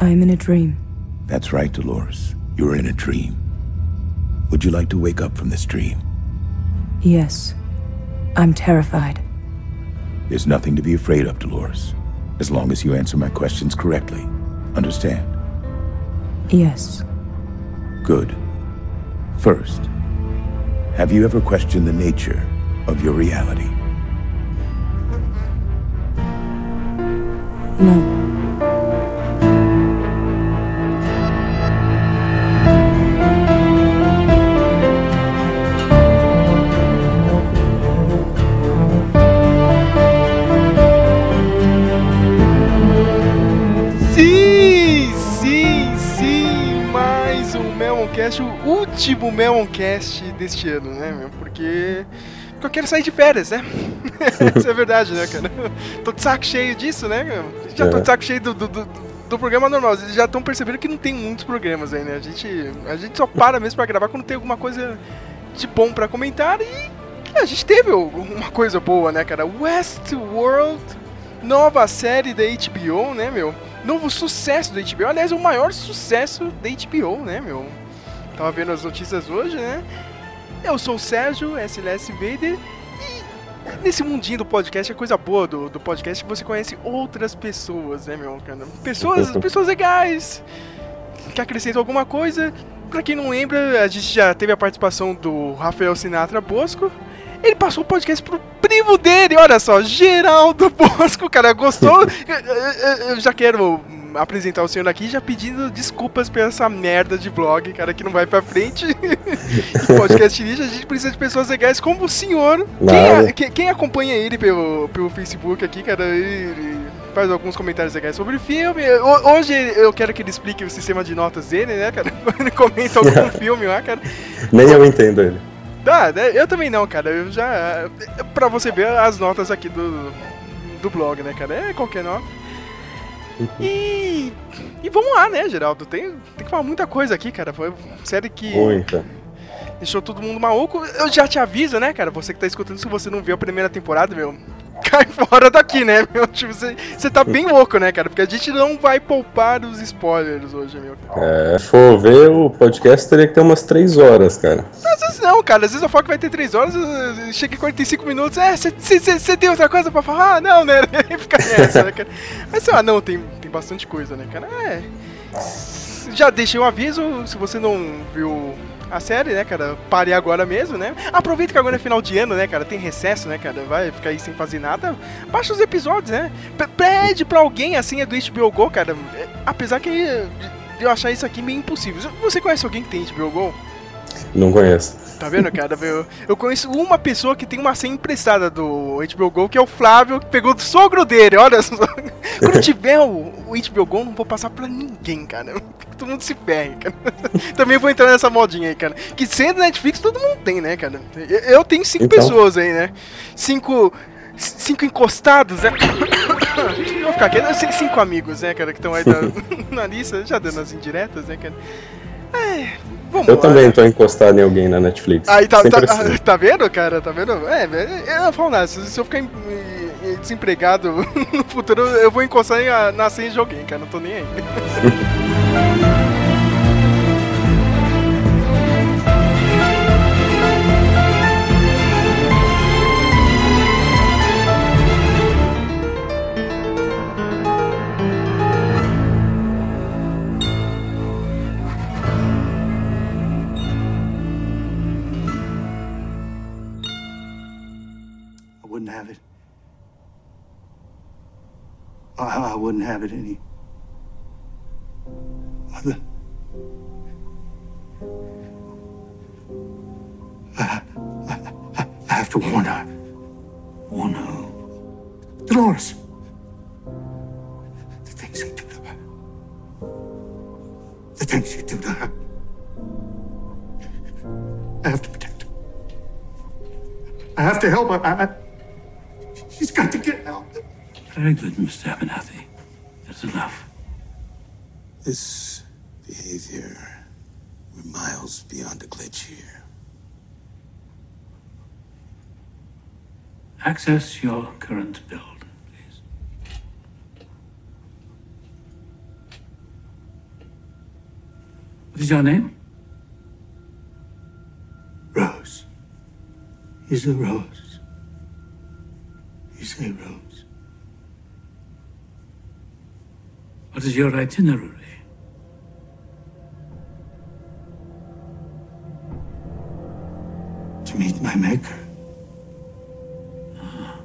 I'm in a dream. That's right, Dolores. You're in a dream. Would you like to wake up from this dream? Yes. I'm terrified. There's nothing to be afraid of, Dolores. As long as you answer my questions correctly. Understand? Yes. Good. First, have you ever questioned the nature of your reality? No. Deste ano, né, meu? Porque, porque eu quero sair de férias, né? Isso é verdade, né, cara? Tô de saco cheio disso, né, meu? Já tô É. de saco cheio do, do, do, do programa normal. Vocês já estão percebendo que não tem muitos programas aí, né? A gente, a gente só para mesmo pra gravar quando tem alguma coisa de bom pra comentar e a gente teve uma coisa boa, né, cara? Westworld, nova série da HBO, né, meu? Novo sucesso da HBO. Aliás, o maior sucesso da HBO, né, meu? Tava vendo as notícias hoje, né? Eu sou o Sérgio, SLS Vader, e nesse mundinho do podcast, a coisa boa do, do podcast é que você conhece outras pessoas, né, meu? cara? Pessoas, pessoas legais, que acrescentam alguma coisa. Pra quem não lembra, a gente já teve a participação do Rafael Sinatra Bosco. Ele passou o podcast pro primo dele, olha só, Geraldo Bosco, cara, gostou? Eu- eu- eu já quero apresentar o senhor aqui já pedindo desculpas por essa merda de blog, cara, que não vai pra frente. podcast lixo, a gente precisa de pessoas legais como o senhor. Quem, quem- quem acompanha ele pelo, pelo Facebook aqui, cara, ele faz alguns comentários legais sobre o filme. Ho- Hoje eu quero que ele explique o sistema de notas dele, né, cara? Ele comenta algum filme lá, cara. Nem eu entendo ele. Né? eu também não, cara. Eu já. Pra você ver as notas aqui do, do blog, né, cara? É qualquer nota. E. E vamos lá, né, Geraldo? Tem, tem que falar muita coisa aqui, cara. Foi uma série que Muita. deixou todo mundo maluco. Eu já te aviso, né, cara? Você que tá escutando, se você não viu a primeira temporada, meu. Cai fora daqui, né, meu? Tipo, você, tá bem louco, né, cara? Porque a gente não vai poupar os spoilers hoje, meu. É, se for ver, o podcast teria que ter umas 3 horas, cara. Às vezes não, cara. Às vezes eu falo que vai ter 3 horas, chega em 45 minutos. É, você tem outra coisa pra falar? Ah, não, né? Fica nessa, né, cara? Mas sei lá, não, tem, tem bastante coisa, né, cara? É. Já deixei um aviso, se você não viu a série, né, cara? Pare agora mesmo, né? Aproveita que agora é final de ano, né, cara? Tem recesso, né, cara? Vai ficar aí sem fazer nada. Baixa os episódios, né? P- Pede pra alguém assim, é do HBO Go, cara. É, Apesar que eu achar isso aqui meio impossível. Você conhece alguém que tem HBO Go? Não conheço. Tá vendo, cara? Eu, eu conheço uma pessoa que tem uma senha emprestada do HBO Go, que é o Flávio, que pegou do sogro dele, olha só. Quando tiver o, o HBO Go, não vou passar pra ninguém, cara. Todo mundo se ferre, cara. Também vou entrar nessa modinha aí, cara. Que sendo Netflix, todo mundo tem, né, cara? Eu, eu tenho cinco Então. pessoas aí, né? Cinco... Cinco encostados, né? Vou ficar aqui. Cin- Cinco amigos, né, cara, que estão aí na, na lista, já dando as indiretas, né, cara? É, vamos Eu lá. também tô encostado em alguém na Netflix. Aí tá, tá, assim. tá vendo, cara? Tá vendo? É, velho, eu não falo nada. Se, eu ficar em- em- desempregado no futuro, eu vou encostar em, na senha de alguém, cara. Não tô nem aí. I, I wouldn't have it any. Other. I, I, I have to warn her. Warn who? Dolores. The things you do to her. The things you do to her. I have to protect her. I have to help her. I, she's got to get help. Very good, Mr. Abernathy. That's enough. This behavior, we're miles beyond a glitch here. Access your current build, please. What is your name? Rose. Is a rose. Is a rose. What is your itinerary? To meet my maker. Ah.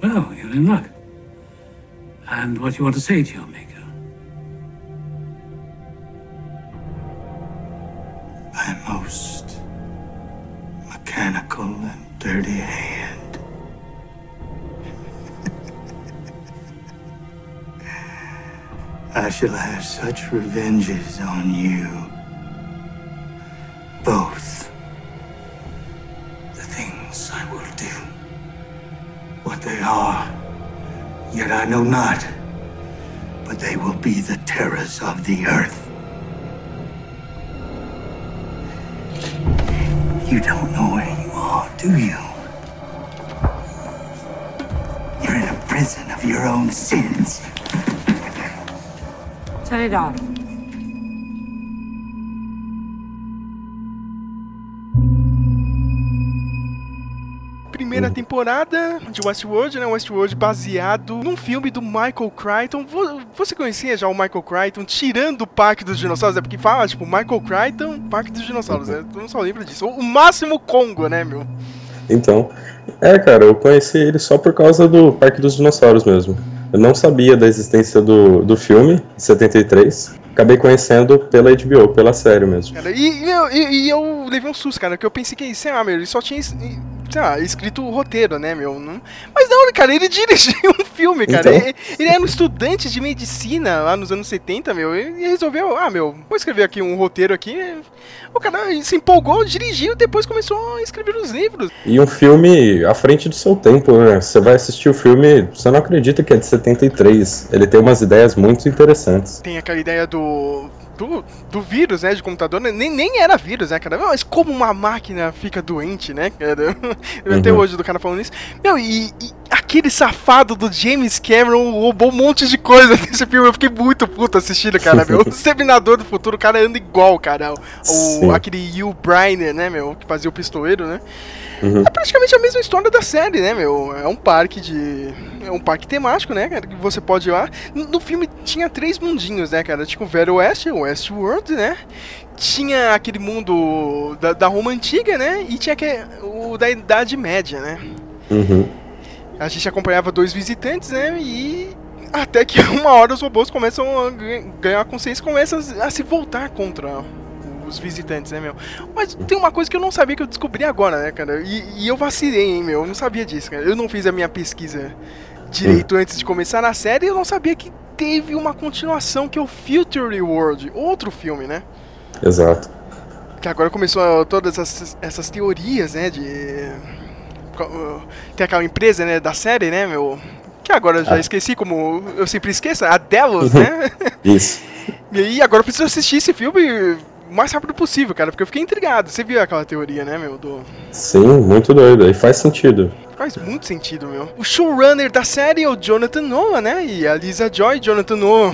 Well, you're in luck. And what do you want to say to your maker? Shall have such revenges on you. Both. The things I will do. What they are, yet I know not. But they will be the terrors of the earth. You don't know where you are, do you? You're in a prison of your own sins. Turn it off. Primeira temporada de Westworld, né? Westworld baseado num filme do Michael Crichton. Vo- Você conhecia já o Michael Crichton tirando o Parque dos Dinossauros? É porque fala, tipo, Michael Crichton, Parque dos Dinossauros. Né? Tu não só lembra disso. O máximo Congo, né, meu? Então, é, cara, eu conheci ele só por causa do Parque dos Dinossauros mesmo. Eu não sabia da existência do, do filme, de 73. Acabei conhecendo pela HBO, pela série mesmo. Cara, e, e eu, e eu levei um susto, cara, que eu pensei que, sei lá, meu, ele só tinha, escrito o roteiro, né, meu? Não- Mas não, cara, ele dirigiu um filme, cara. Então. Ele, ele era um estudante de medicina lá nos anos 70, meu, e resolveu, ah, meu, vou escrever aqui um roteiro aqui. O cara se empolgou, dirigiu, depois começou a escrever os livros. E um filme à frente do seu tempo, né? Você vai assistir o filme, você não acredita que é de 73. Ele tem umas ideias muito interessantes. Tem aquela ideia do. Do, do vírus, né, de computador, né, nem, nem era vírus, né, cara, mas como uma máquina fica doente, né, cara, até Uhum. hoje do cara falando isso, meu, e, e aquele safado do James Cameron roubou um monte de coisa nesse filme, eu fiquei muito puto assistindo, cara, meu, o Exterminador do Futuro, o cara anda igual, cara, o, Sim. aquele Hugh Briner, né, meu, que fazia o pistoleiro, né, Uhum. é praticamente a mesma história da série, né, meu? É um parque de. É um parque temático, né, cara? Que você pode ir lá. No filme tinha três mundinhos, né, cara? Tinha o Velho Oeste, o Westworld, né? Tinha aquele mundo da, da Roma Antiga, né? E tinha aquele, o da Idade Média, né? Uhum. A gente acompanhava dois visitantes, né? E. Até que uma hora os robôs começam a ganha- ganhar consciência e começam a se voltar contra os visitantes, né, meu? Mas tem uma coisa que eu não sabia que eu descobri agora, né, cara? E, e eu vacilei, hein, meu? Eu não sabia disso, cara. Eu não fiz a minha pesquisa direito antes de começar a série e eu não sabia que teve uma continuação que é o Future World, outro filme, né? Exato. Que agora começou todas essas, essas teorias, né, de... Tem aquela empresa, né, da série, né, meu... Que agora eu já Ah. esqueci, como eu sempre esqueço, a Delos, né? Isso. E agora eu preciso assistir esse filme o mais rápido possível, cara, porque eu fiquei intrigado. Você viu aquela teoria, né, meu? Do... Sim, muito doido. E faz sentido. Faz muito sentido, meu. O showrunner da série é o Jonathan Noah, né? E a Lisa Joy, Jonathan Noah,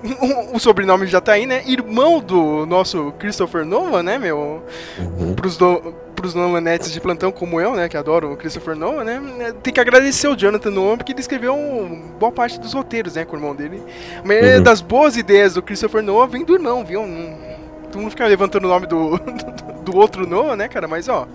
o sobrenome já tá aí, né? Irmão do nosso Christopher Noah, né, meu? Uhum. Pros, do... Pros de plantão como eu, né? Que adoro o Christopher Noah, né? Tem que agradecer o Jonathan Noah porque ele escreveu boa parte dos roteiros, né? Com o irmão dele. A maioria Uhum. das boas ideias do Christopher Noah vem do irmão, viu? Não... Todo mundo fica levantando o nome do, do, do outro Noah, né, cara? Mas, ó...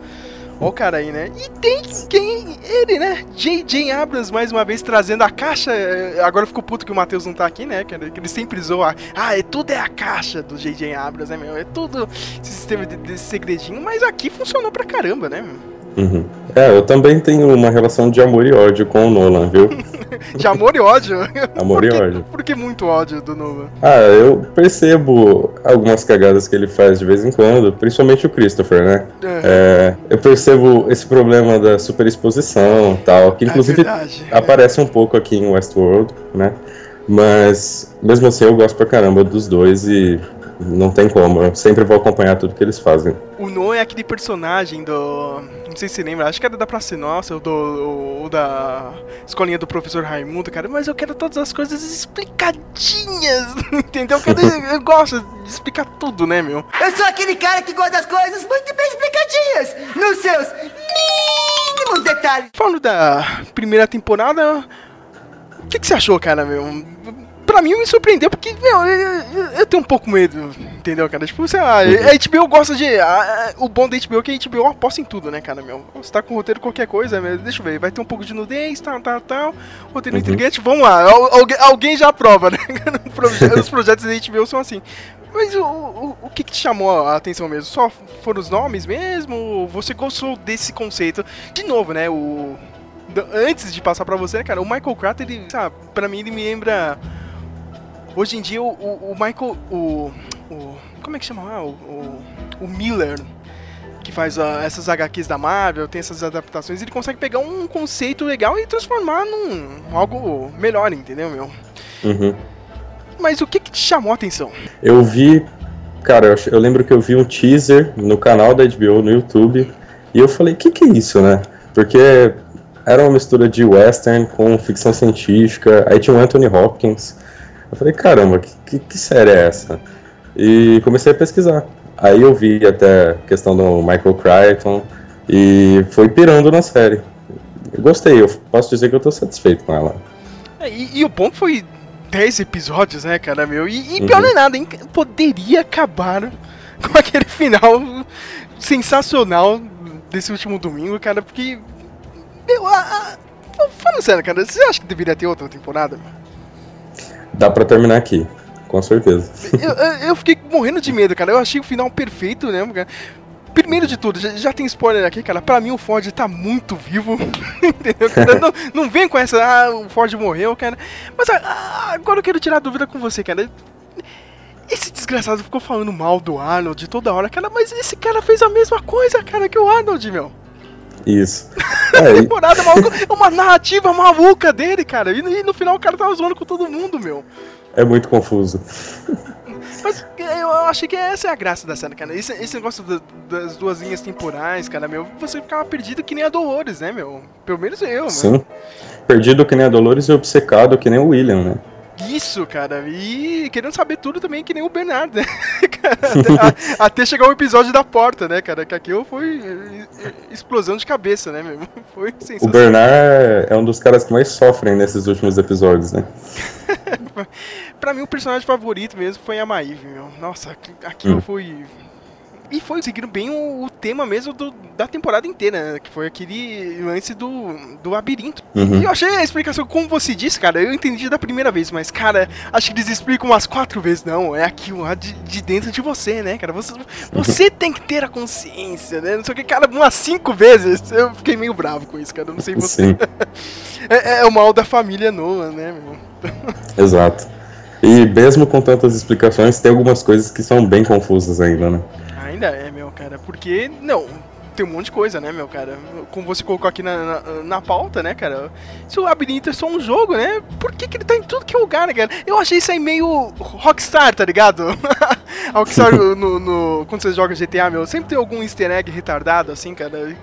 Ó o cara aí, né? E tem quem? Ele, né? J.J. Abrams, mais uma vez, trazendo a caixa. É, Agora ficou puto que o Matheus não tá aqui, né? Ele que ele sempre zoa. Ah, é tudo é a caixa do J.J. Abrams, né, meu? É tudo esse sistema de, desse segredinho. Mas aqui funcionou pra caramba, né, meu? Uhum. É, eu também tenho uma relação de amor e ódio com o Nolan, viu? De amor e ódio. Amor e ódio. Por que muito ódio do Nova? Ah, eu percebo algumas cagadas que ele faz de vez em quando, principalmente o Christopher, né? É, eu percebo esse problema da superexposição e tal, que inclusive é aparece um pouco aqui em Westworld, né? Mas mesmo assim eu gosto pra caramba dos dois e Não tem como, eu sempre vou acompanhar tudo que eles fazem. O No é aquele personagem do. Não sei se você lembra, acho que era da Praça Nossa, ou, do, ou da escolinha do professor Raimundo, cara. Mas eu quero todas as coisas explicadinhas, entendeu? Eu, quero, eu gosto de explicar tudo, né, meu? Eu sou aquele cara que gosta das coisas muito bem explicadinhas, nos seus mínimos detalhes. Falando da primeira temporada, o que, que você achou, cara, meu? Pra mim me surpreendeu porque, meu, eu, eu, tenho um pouco medo, entendeu, cara? Tipo, sei lá, a HBO gosta de. a- a- o bom da HBO é que a HBO aposta em tudo, né, cara, meu? Você tá com roteiro qualquer coisa, meu, deixa eu ver, vai ter um pouco de nudez, tal, tal, tal. Roteiro Uhum. intrigante, vamos lá, al- alguém, já aprova, né? Os projetos da HBO são assim. Mas o, o, o que, que te chamou a atenção mesmo? Só foram os nomes mesmo? Você gostou desse conceito? De novo, né? O. Antes de passar pra você, cara, o Michael Crater, ele, sabe, pra mim ele me lembra. Hoje em dia o, o, o Michael. O, o. Como é que chama lá? O, o, o Miller, que faz ah, essas HQs da Marvel, tem essas adaptações, ele consegue pegar um conceito legal e transformar num algo melhor, entendeu, meu? Uhum. Mas o que, que te chamou a atenção? Eu vi, cara, eu, eu lembro que eu vi um teaser no canal da HBO no YouTube e eu falei, que que é isso, né? Porque era uma mistura de western com ficção científica, aí tinha o Anthony Hopkins. Eu falei, caramba, que, que, que série é essa? E comecei a pesquisar. Aí eu vi até a questão do Michael Crichton e foi pirando na série. Eu gostei, eu posso dizer que eu tô satisfeito com ela. É, E, e o bom que foi 10 episódios, né, cara, meu? E, e pior não é nada, hein? Poderia acabar com aquele final sensacional desse último domingo, cara, porque. Meu, a, a, falando sério, cara, você acha que deveria ter outra temporada? meu? Dá pra terminar aqui, com certeza. Eu, eu, fiquei morrendo de medo, cara. Eu achei o final perfeito, né, cara? Primeiro de tudo, já, já tem spoiler aqui, cara. Pra mim o Ford tá muito vivo. Entendeu? Não, não vem com essa, ah, o Ford morreu, cara. Mas ah, agora eu quero tirar a dúvida com você, cara. Esse desgraçado ficou falando mal do Arnold toda hora, cara, mas esse cara fez a mesma coisa, cara, que o Arnold, meu. Isso. É, Temporada maluca, uma narrativa maluca dele, cara. E, no- e no final o cara tava zoando com todo mundo, meu. é muito confuso. Mas eu achei que essa é a graça da série, cara. Esse, esse negócio da- das duas linhas temporais, cara, meu, você ficava perdido que nem a Dolores, né, meu? Pelo menos eu, mano. Sim. Perdido que nem a Dolores e obcecado que nem o William, né? Isso, cara. E querendo saber tudo também que nem o Bernardo, né? Até, a- até chegar o episódio da porta, né, cara? Que aquilo foi eh, eh, explosão de cabeça, né, meu? Foi O sensacional. Bernard é um dos caras que mais sofrem nesses últimos episódios, né? Pra mim, o personagem favorito mesmo foi a Maeve, meu. Nossa, aqui- aquilo Hum. foi. E foi seguindo bem o, o tema mesmo do- da temporada inteira, né? Que foi aquele lance do, do labirinto. Uhum. E eu achei a explicação, como você disse, cara, eu entendi da primeira vez, mas, cara, acho que eles explicam umas quatro vezes. Não, é aquilo lá de, de dentro de você, né, cara? Você, você tem que ter a consciência, né? Não sei o que, cara, umas cinco vezes. Eu fiquei meio bravo com isso, cara. Não sei você. Sim, É, é o mal da família Noah, né, meu? exato. E mesmo com tantas explicações, tem algumas coisas que são bem confusas ainda, né? Ainda é, meu, cara, porque, não, tem um monte de coisa, né, meu, cara? Como você colocou aqui na, na, na pauta, né, cara? Se o labirinto é só um jogo, né? Por que, que ele tá em tudo que é lugar, né, cara? Eu achei isso aí meio Rockstar, tá ligado? Rockstar, no, no- quando você joga GTA, meu, sempre tem algum easter egg retardado, assim, cara.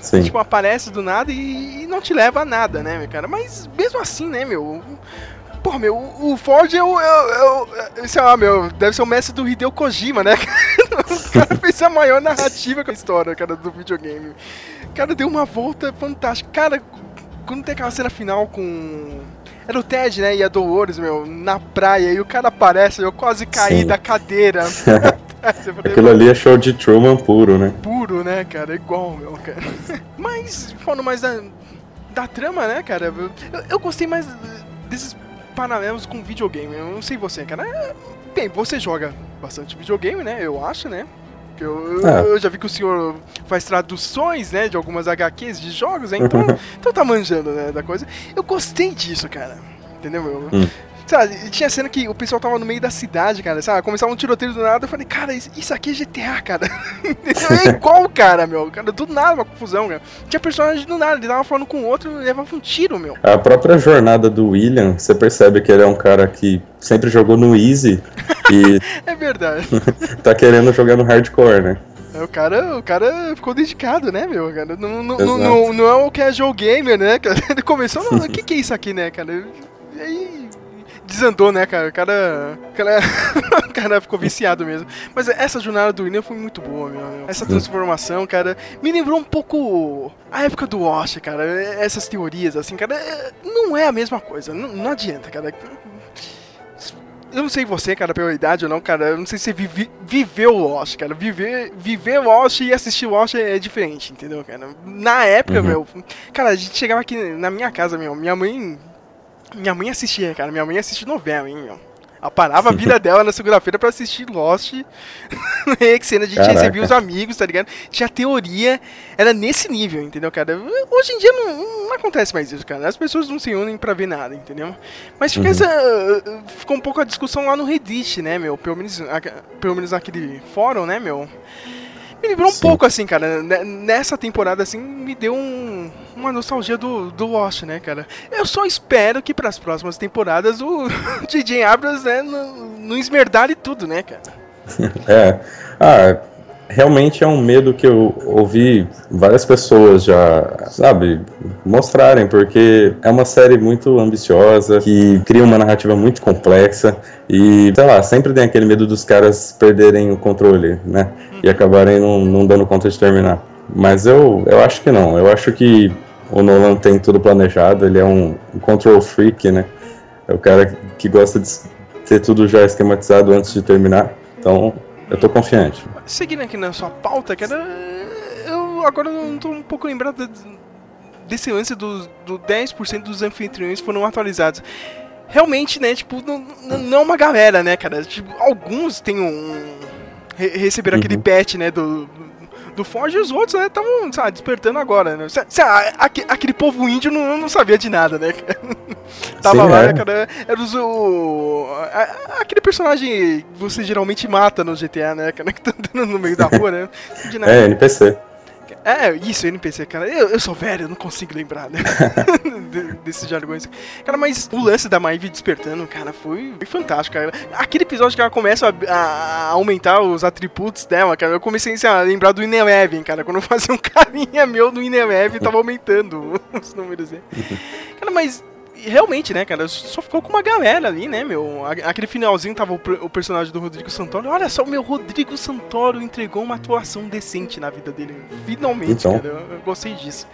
Sim. Tipo, aparece do nada e, e não te leva a nada, né, meu cara? Mas mesmo assim, né, meu? Porra, meu, o Ford é o. É, o- é, o- sei lá, meu, deve ser o mestre do Hideo Kojima, né? o cara fez a maior narrativa com a história, cara, do videogame. O cara deu uma volta fantástica. Cara, quando tem aquela cena final com. Era o Ted, né? E a Dolores, meu, na praia, e o cara aparece, eu quase caí Sim. da cadeira. Aquilo ali é show de Truman puro, né? puro, né, cara? Igual, meu, cara. Mas, falando mais da, da trama, né, cara? Eu, eu gostei mais desses paralelos com videogame. Eu não sei você, cara. É, Bem, você joga bastante videogame, né? Eu acho, né? Eu, eu- É. eu já vi que o senhor faz traduções, né, de algumas HQs de jogos, né? Então, então tá manjando, né, da coisa. Eu gostei disso, cara. Entendeu, meu? Hum. Sabe, tinha cena que o pessoal tava no meio da cidade, cara, sabe? Começava um tiroteio do nada, eu falei, cara, isso, aqui é GTA, cara. é igual, cara, meu. Cara, do nada uma confusão, cara. Tinha personagem do nada, ele tava falando com o outro e levava um tiro, meu. A própria jornada do William, você percebe que ele é um cara que sempre jogou no Easy e É verdade. tá querendo jogar no Hardcore, né? O cara, o cara ficou dedicado, né, meu? Cara, não, não, não, não, não é o casual gamer, né? Ele começou, não, o que, que é isso aqui, né, cara? E aí desandou, né, cara? O cara, o cara, o cara ficou viciado mesmo. Mas essa jornada do William foi muito boa, meu. meu. Essa transformação, cara, me lembrou um pouco a época do Wash, cara. Essas teorias, assim, cara, é- não é a mesma coisa. Não, não adianta, cara. Eu não sei você, cara, pela idade ou não, cara. Eu não sei se você vive, viveu o Lost, cara. Viver, viver Lost e assistir Lost é, é diferente, entendeu, cara? Na época, Uhum. meu. Cara, a gente chegava aqui na minha casa, meu. Minha mãe. Minha mãe assistia, cara. Minha mãe assistia novela, hein, meu. Ela parava a vida dela na segunda-feira pra assistir Lost. que cena a gente recebia os amigos, tá ligado? Tinha teoria, era nesse nível, entendeu, cara? Hoje em dia não, não acontece mais isso, cara. As pessoas não se unem pra ver nada, entendeu? Mas fica Uhum. essa. Ficou um pouco a discussão lá no Reddit, né, meu? Pelo menos, a- pelo menos naquele fórum, né, meu? Me lembrou um Sim. pouco assim, cara. ne- Nessa temporada, assim, me deu um, uma nostalgia do, do Lost, né, cara? Eu só espero que pras próximas temporadas o DJ Abrams, né, não, não esmerdale tudo, né, cara? É. Ah, realmente é um medo que eu ouvi várias pessoas já, sabe, mostrarem, porque é uma série muito ambiciosa, que cria uma narrativa muito complexa e, sei lá, sempre tem aquele medo dos caras perderem o controle, né? E acabarem não, não dando conta de terminar. Mas eu, eu acho que não. Eu acho que o Nolan tem tudo planejado, ele é um control freak, né? É o cara que gosta de ter tudo já esquematizado antes de terminar. Então, eu tô confiante. Seguindo aqui na sua pauta, cara, eu agora não tô um pouco lembrado de- desse lance do, do 10% dos anfitriões foram atualizados. Realmente, né, tipo, não, não é uma galera, né, cara? Tipo, alguns têm um. re- receberam aquele Uhum. patch, né, do. Do Forge e os outros, né, estavam, sabe, despertando agora, né? Aquele povo índio não, não sabia de nada, né? Tava Sim, lá, é. cara, era os, o, aquele personagem que você geralmente mata no GTA, né, cara, que tá andando no meio da rua, né? É, NPC. É, isso, NPC, cara. Eu, eu sou velho, eu não consigo lembrar, né? De- Desses jargões. Cara, mas o lance da Maeve despertando, cara, foi, fantástico, cara. Aquele episódio que ela começa a, a aumentar os atributos dela, cara, eu comecei a lembrar do Ineleven, cara. Quando eu fazia um carinha meu no Ineleven, tava aumentando os números, né? Cara, mas realmente, né, cara, só ficou com uma galera ali, né, meu? Aquele finalzinho tava o, o personagem do Rodrigo Santoro. Olha só, o meu Rodrigo Santoro entregou uma atuação decente na vida dele. Finalmente, Então. cara, eu, eu gostei disso.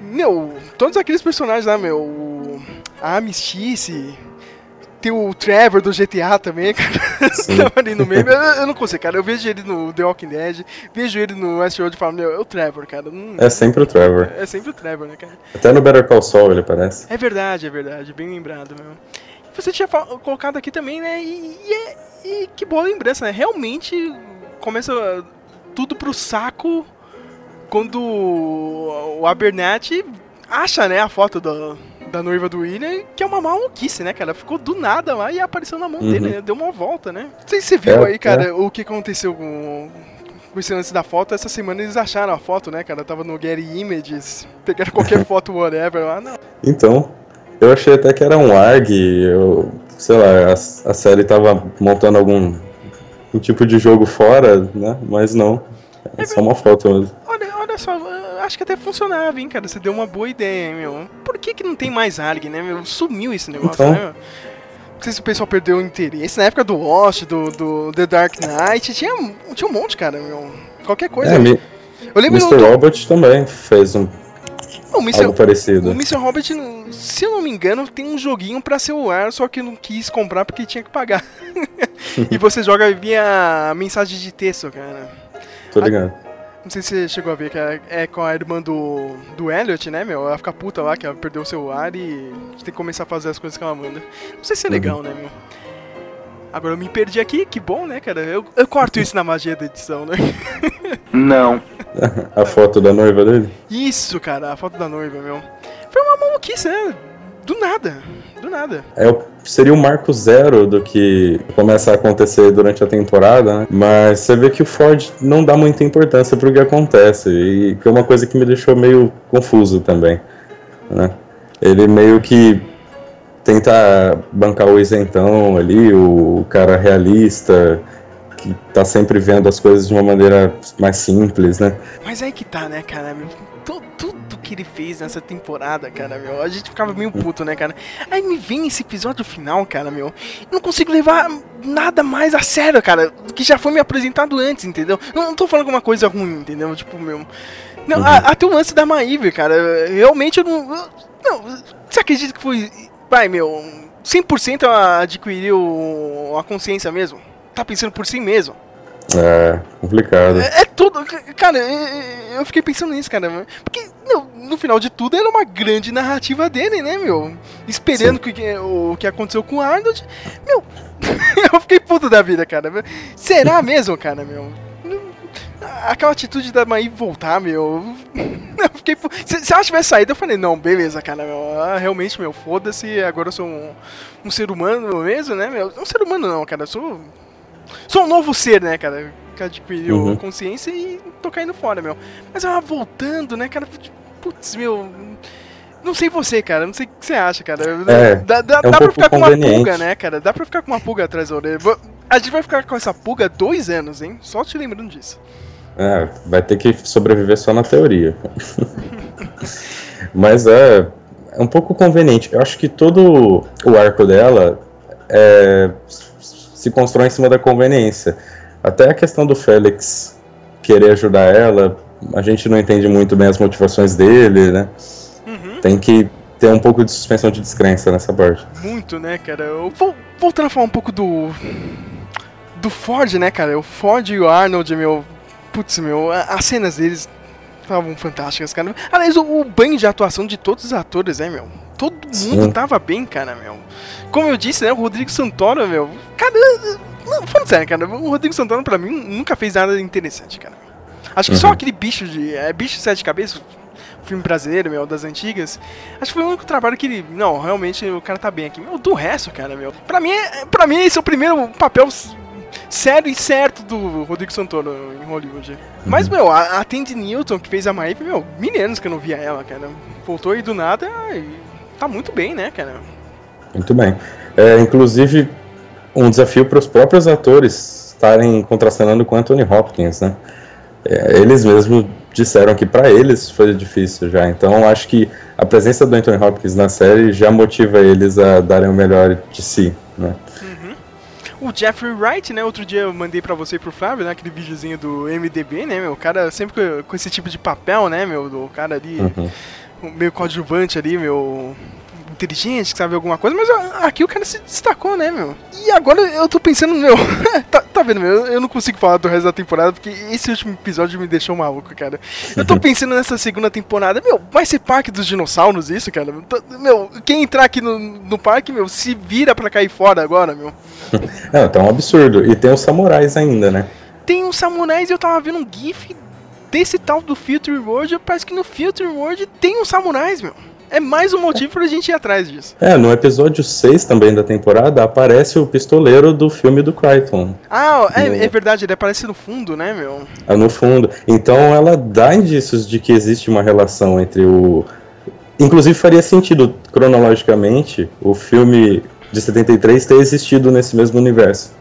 Meu, todos aqueles personagens lá, meu, a Amistice, tem o Trevor do GTA também, cara, tava ali no meio. Eu, eu não consigo, cara, eu vejo ele no The Walking Dead, vejo ele no Westworld e falo, meu, é o Trevor, cara. Não- É sempre o Trevor. é sempre o Trevor, né, cara? Até no Better Call Saul ele parece. É verdade, é verdade, bem lembrado, meu. Você tinha colocado aqui também, né? E, e é- e que boa lembrança, né? Realmente começa tudo pro saco quando o Abernathy acha, né, a foto da, da noiva do William, que é uma maluquice, né, cara? Ficou do nada lá e apareceu na mão Uhum. dele, né? Deu uma volta, né? Não sei se você viu É, aí, cara, o que aconteceu com, com esse lance da foto. Essa semana eles acharam a foto, né, cara? Tava no Getty Images, pegaram qualquer foto, whatever lá. Não, Então, eu achei até que era um ARG, eu, sei lá, a, a série tava montando algum um tipo de jogo fora, né? Mas não. É só uma foto mesmo. Olha, olha só, eu acho que até funcionava, hein, cara. Você deu uma boa ideia, hein, meu. Por que, que não tem mais ARG, né, meu? Sumiu esse negócio, Então. né? meu? Não sei se o pessoal perdeu o interesse. Na época do Lost, do, do The Dark Knight, tinha, tinha um monte, cara, meu. Qualquer coisa. É, Mi- eu lembro Mr. do, também fez um, o Mr. algo parecido. O Mr. Hobbit, se eu não me engano, tem um joguinho pra celular, só que eu não quis comprar porque tinha que pagar. e você joga via mensagem de texto, cara. Tô ligado. Não sei se você chegou a ver, que é, é com a irmã do, do Elliot, né, meu? Ela fica puta lá, que ela perdeu o celular e a gente tem que começar a fazer as coisas que ela manda. Não sei se é Uhum. legal, né, meu? Agora eu me perdi aqui, que bom, né, cara? Eu, eu corto isso na magia da edição, né? Não. A foto da noiva dele? Isso, cara, a foto da noiva, meu. Foi uma maluquice, né? Do nada. Do nada. É, seria o marco zero do que começa a acontecer durante a temporada, né? Mas você vê que o Ford não dá muita importância pro que acontece, e que é uma coisa que me deixou meio confuso também, né? Ele meio que tenta bancar o isentão ali, o cara realista, que tá sempre vendo as coisas de uma maneira mais simples, né? Mas aí que tá, né, cara, Tudo que ele fez nessa temporada, cara, meu, a gente ficava meio puto, né, cara? Aí me vem esse episódio final, cara, meu. Eu não consigo levar nada mais a sério, cara, do que já foi me apresentado antes, entendeu? Não, não tô falando alguma coisa ruim, entendeu? Tipo, meu. Não, a- até o lance da Maíve, cara, realmente eu não. eu- não, você acredita que foi. Vai, meu, 100% ela adquiriu a consciência mesmo? Tá pensando por si mesmo? É complicado. É, é tudo. Cara, eu fiquei pensando nisso, cara. Porque, no final de tudo era uma grande narrativa dele, né, meu? Esperando que, que- o que aconteceu com o Arnold. Meu, eu fiquei puto da vida, cara. Será mesmo, cara, meu? Aquela atitude da Maí voltar, meu. Eu fiquei. pu- Se, se ela tivesse saído, eu falei, não, beleza, cara, meu. ah, realmente, meu, foda-se, agora eu sou um, um ser humano mesmo, né, meu? Um ser humano não, cara, eu sou. Sou um novo ser, né, cara? Que adquiriu Uhum. consciência e tô caindo fora, meu. Mas ela voltando, né, cara? Putz, meu. Não sei você, cara. Não sei o que você acha, cara. É, dá dá, é um dá pra ficar com uma pulga, né, cara? Dá pra ficar com uma pulga atrás da orelha. A gente vai ficar com essa pulga dois anos, hein? Só te lembrando disso. É, vai ter que sobreviver só na teoria. Mas é, é um pouco conveniente. Eu acho que todo o arco dela é, se constrói em cima da conveniência. Até a questão do Félix querer ajudar ela, a gente não entende muito bem as motivações dele, né? Uhum. Tem que ter um pouco de suspensão de descrença nessa parte. Muito, né, cara? Eu vou, voltando a falar um pouco do. Do Ford, né, cara? O Ford e o Arnold, meu. Putz, meu, as cenas deles estavam fantásticas, cara. Aliás, o, o banho de atuação de todos os atores, né, meu? Todo mundo Sim. tava bem, cara, meu. Como eu disse, né, o Rodrigo Santoro, meu. Cara, não, falando sério, cara, o Rodrigo Santoro pra mim nunca fez nada interessante, cara. Acho que só Uhum. aquele bicho de. É, bicho de sete cabeças, filme brasileiro, meu, das antigas. Acho que foi o único trabalho que ele. Não, realmente o cara tá bem aqui. Meu, do resto, cara, meu. Pra mim, pra mim esse é o primeiro papel sério e certo do Rodrigo Santoro em Hollywood. Mas, meu, a, a Tandy Newton, que fez a Maeve, meu, mil anos que eu não via ela, cara. Voltou aí do nada e tá muito bem, né, cara? Muito bem. É, inclusive, um desafio para os próprios atores estarem contracenando com Anthony Hopkins, né? É, eles mesmos disseram que para eles foi difícil já. Então, acho que a presença do Anthony Hopkins na série já motiva eles a darem o melhor de si, né? O Jeffrey Wright, né? Outro dia eu mandei pra você e pro Flávio, né? Aquele videozinho do MDB, né, meu? O cara sempre com, esse tipo de papel, né, meu? Do cara ali, Uhum. meio coadjuvante ali, meu. Inteligente, que sabe alguma coisa, mas aqui o cara se destacou, né, meu? E agora eu tô pensando, meu. tá, tá vendo, meu? Eu não consigo falar do resto da temporada porque esse último episódio me deixou maluco, cara. Eu tô pensando nessa segunda temporada, meu, vai ser parque dos dinossauros isso, cara? Meu, quem entrar aqui no, no parque, meu, se vira pra cair fora agora, meu. Não, tá um absurdo. E tem os samurais ainda, né? tem uns samurais e eu tava vendo um gif desse tal do Future World. Parece que no Future World tem uns samurais, meu. É mais um motivo pra gente ir atrás disso. É, no episódio 6 também da temporada aparece o pistoleiro do filme do Crichton. Ah, é, No- é verdade, ele aparece no fundo, né, meu? Ah, no fundo. Então ela dá indícios de que existe uma relação entre o. Inclusive faria sentido, cronologicamente, o filme de 73 ter existido nesse mesmo universo.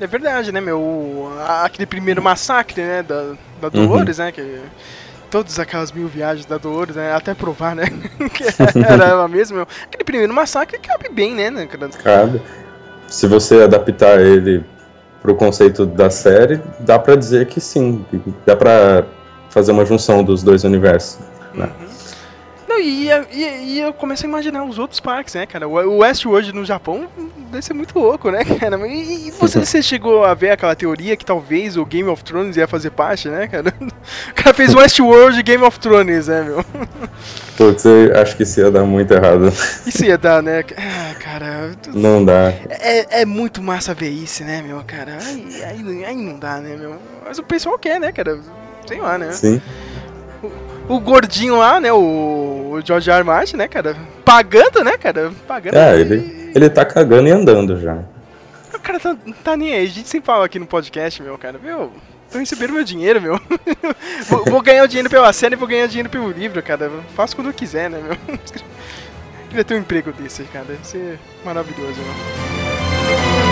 É verdade, né, meu? Aquele primeiro massacre, né, da, da Uhum. Dolores, né? Que, todas aquelas mil viagens da Dolores, né? Até provar, né? que era ela mesma. Aquele primeiro massacre cabe bem, né, né? Cabe. Se você adaptar ele pro conceito da série, dá pra dizer que sim. Dá pra fazer uma junção dos dois universos. né? Não, e, e, e eu começo a imaginar os outros parques, né, cara? O Westworld no Japão deve ser muito louco, né, cara? E, e você, você chegou a ver aquela teoria que talvez o Game of Thrones ia fazer parte, né, cara? O cara fez Westworld e Game of Thrones, né, meu? Putz, eu acho que isso ia dar muito errado. Isso ia dar, né? Ah, cara. Não dá. É, é muito massa ver isso, né, meu, cara? Aí, aí, aí não dá, né, meu? Mas o pessoal quer, né, cara? Sei lá, né? Sim. O gordinho lá, né, o o George R. Martin, né, cara? Pagando, né, cara? Pagando. É, ele, ele tá cagando e andando já. O cara tá, tá nem aí. A gente sempre fala aqui no podcast, meu, cara. Meu, tô recebendo meu dinheiro, meu. vou, vou ganhar o dinheiro pela série e vou ganhar dinheiro pelo livro, cara. Faço quando eu quiser, né, meu? Queria ter um emprego desse, cara. Deve ser maravilhoso, né?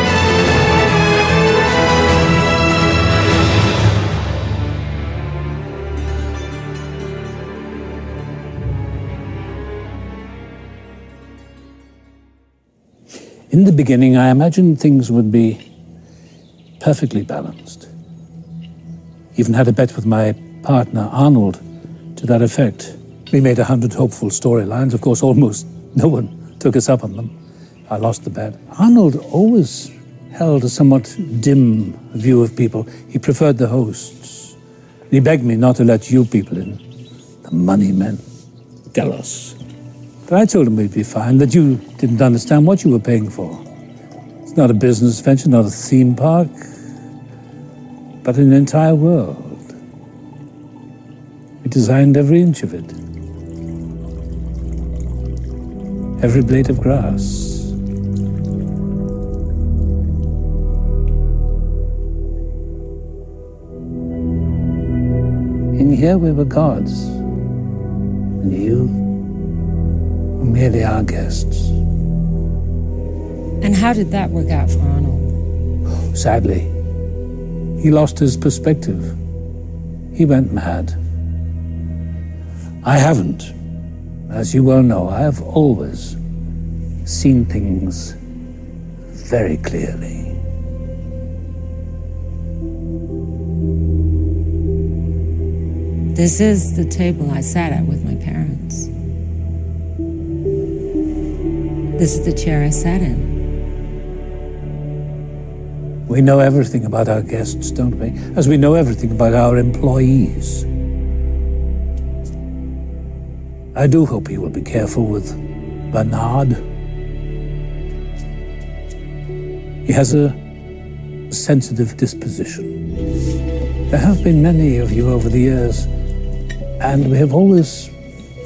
In the beginning, I imagined things would be perfectly balanced. Even had a bet with my partner, Arnold, to that effect. We made a hundred hopeful storylines. Of course, almost no one took us up on them. I lost the bet. Arnold always held a somewhat dim view of people. He preferred the hosts. He begged me not to let you people in. The money men. Delos. But I told him we'd be fine, that you didn't understand what you were paying for. It's not a business venture, not a theme park, but an entire world. We designed every inch of it. Every blade of grass. In here we were gods. And you merely our guests. And how did that work out for Arnold? Sadly, he lost his perspective. He went mad. I haven't. As you well know, I have always seen things very clearly. This is the table I sat at with my This is the chair I sat in. We know everything about our guests, don't we? As we know everything about our employees. I do hope he will be careful with Bernard. He has a sensitive disposition. There have been many of you over the years, and we have always,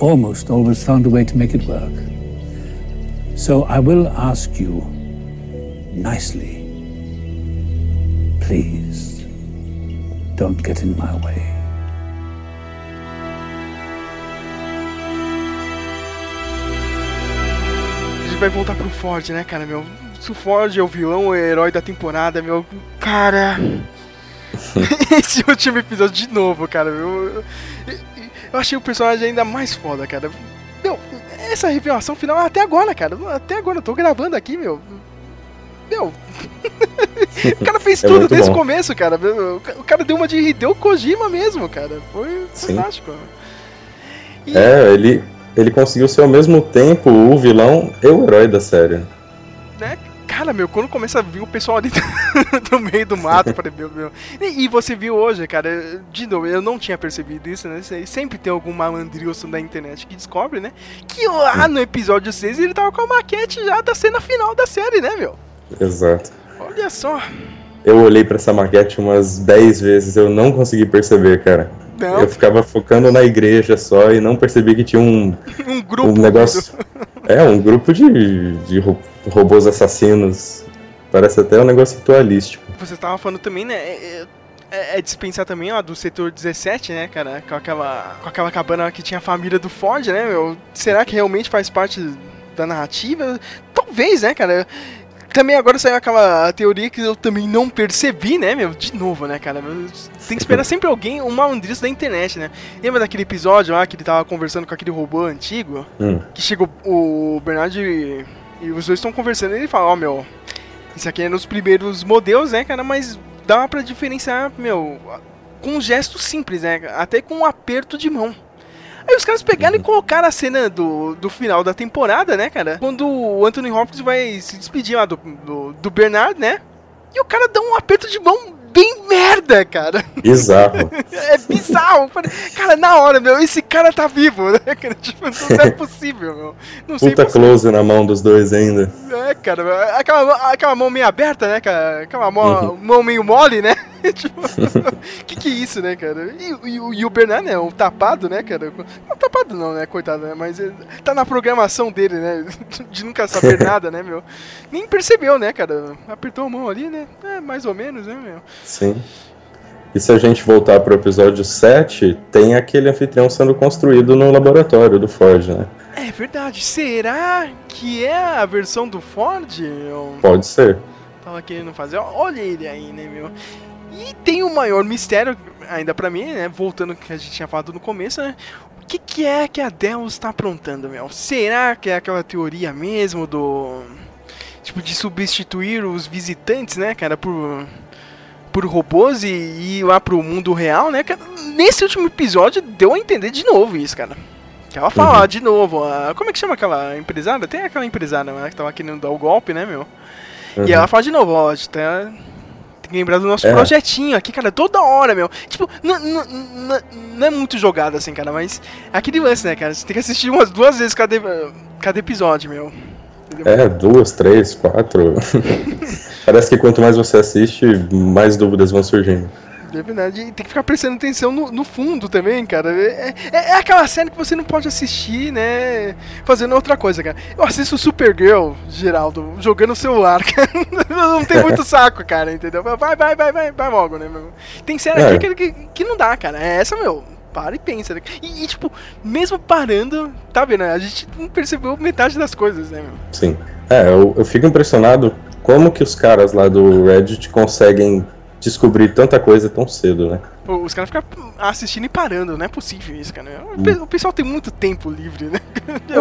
almost always, found a way to make it work. So I will ask you nicely please, don't get in my way. A gente vai voltar pro Ford, né, cara, meu? Se o Ford é o vilão, o herói da temporada, meu. Cara. Esse último episódio de novo, cara, meu. Eu, eu achei o personagem ainda mais foda, cara. Essa revelação final até agora, cara. Até agora, eu tô gravando aqui, meu. Meu. o cara fez É tudo desde o começo, cara. O cara deu uma de Hideo Kojima mesmo, cara. Foi Sim. fantástico. E- É, ele, ele conseguiu ser ao mesmo tempo o vilão e o herói da série. Cara, meu, quando começa a vir o pessoal ali do meio do mato, eu falei, meu, meu. E, e você viu hoje, cara, de novo, eu não tinha percebido isso, né? Sempre tem algum malandrilson da internet que descobre, né? Que lá no episódio 6 ele tava com a maquete já da cena final da série, né, meu? Exato. Olha só. Eu olhei pra essa maquete umas 10 vezes, eu não consegui perceber, cara. Não, Eu ficava focando na igreja só e não percebi que tinha um, um grupo. um negócio. É, um grupo de, de ro- robôs assassinos. Parece até um negócio ritualístico. Você tava falando também, né? É, é, é dispensar também, ó, do setor 17, né, cara? Com aquela, com aquela cabana que tinha a família do Ford, né, meu? Será que realmente faz parte da narrativa? Talvez, né, cara? Também agora saiu aquela teoria que eu também não percebi, né, meu? De novo, né, cara? Tem que esperar sempre alguém, um malandriço da internet, né? Lembra daquele episódio lá que ele tava conversando com aquele robô antigo? Hum. que chegou o Bernardo e, e os dois estão conversando e ele fala, ó, meu, isso aqui é nos primeiros modelos, né, cara, mas dá pra diferenciar, meu, com um gesto simples, né, até com um aperto de mão. Aí os caras pegaram e colocaram a cena do, do final da temporada, né, cara? Quando o Anthony Hopkins vai se despedir lá do, do, do Bernard, né? E o cara dá um aperto de mão bem merda, cara. Bizarro. É bizarro. Cara, na hora, meu, esse cara tá vivo, né? Tipo, não é possível, meu. Não sei Puta close na mão dos dois ainda. É, cara, aquela, aquela mão meio aberta, né, cara? Aquela mão, mão meio mole, né? Tipo, que que é isso, né, cara? E, e o- e o Bernard, né, o tapado, né, cara? Não, tapado não, né, coitado, né? Mas tá na programação dele, né? De nunca saber nada, né, meu? Nem percebeu, né, cara? Apertou a mão ali, né? É, mais ou menos, né, meu? Sim. E se a gente voltar pro episódio 7, tem aquele anfitrião sendo construído no laboratório do Ford, né? É verdade. Será que é a versão do Ford? Pode ser. tava querendo fazer. Olha ele aí, né, meu? E tem o maior mistério, ainda pra mim, né? Voltando ao que a gente tinha falado no começo, né? O que, que é que a Deus tá aprontando, meu? Será que é aquela teoria mesmo do. Tipo, de substituir os visitantes, né, cara, por. Por robôs e e ir lá pro mundo real, né? cara? Nesse último episódio deu a entender de novo isso, cara. Que ela fala Uhum. de novo, a- como é que chama aquela empresária? Tem aquela empresária né, que tava querendo dar o golpe, né, meu? Uhum. E ela fala de novo, ó, tá- lembrar do nosso É. projetinho aqui, cara, toda hora, meu. Tipo, não, é muito jogado assim, cara, mas é aquele lance, né, cara? Você tem que assistir umas duas vezes cada, cada episódio, meu. Entendeu? É, duas, três, quatro. Parece que quanto mais você assiste, mais dúvidas vão surgindo. É verdade, e tem que ficar prestando atenção no, no fundo também, cara. É, é, é aquela série que você não pode assistir, né? Fazendo outra coisa, cara. Eu assisto Supergirl, Geraldo, jogando celular, cara. Não tem muito saco, cara, entendeu? Vai, vai, vai, vai, vai logo, né, meu? Tem série É. aqui que, que, que não dá, cara. É essa, meu. Para e pensa, né? E, e, tipo, mesmo parando, tá vendo? A gente não percebeu metade das coisas, né, meu? Sim. É, eu, eu fico impressionado como que os caras lá do Reddit conseguem descobrir tanta coisa tão cedo, né? Os caras ficam assistindo e parando, não é possível isso, cara. O O pessoal tem muito tempo livre, né?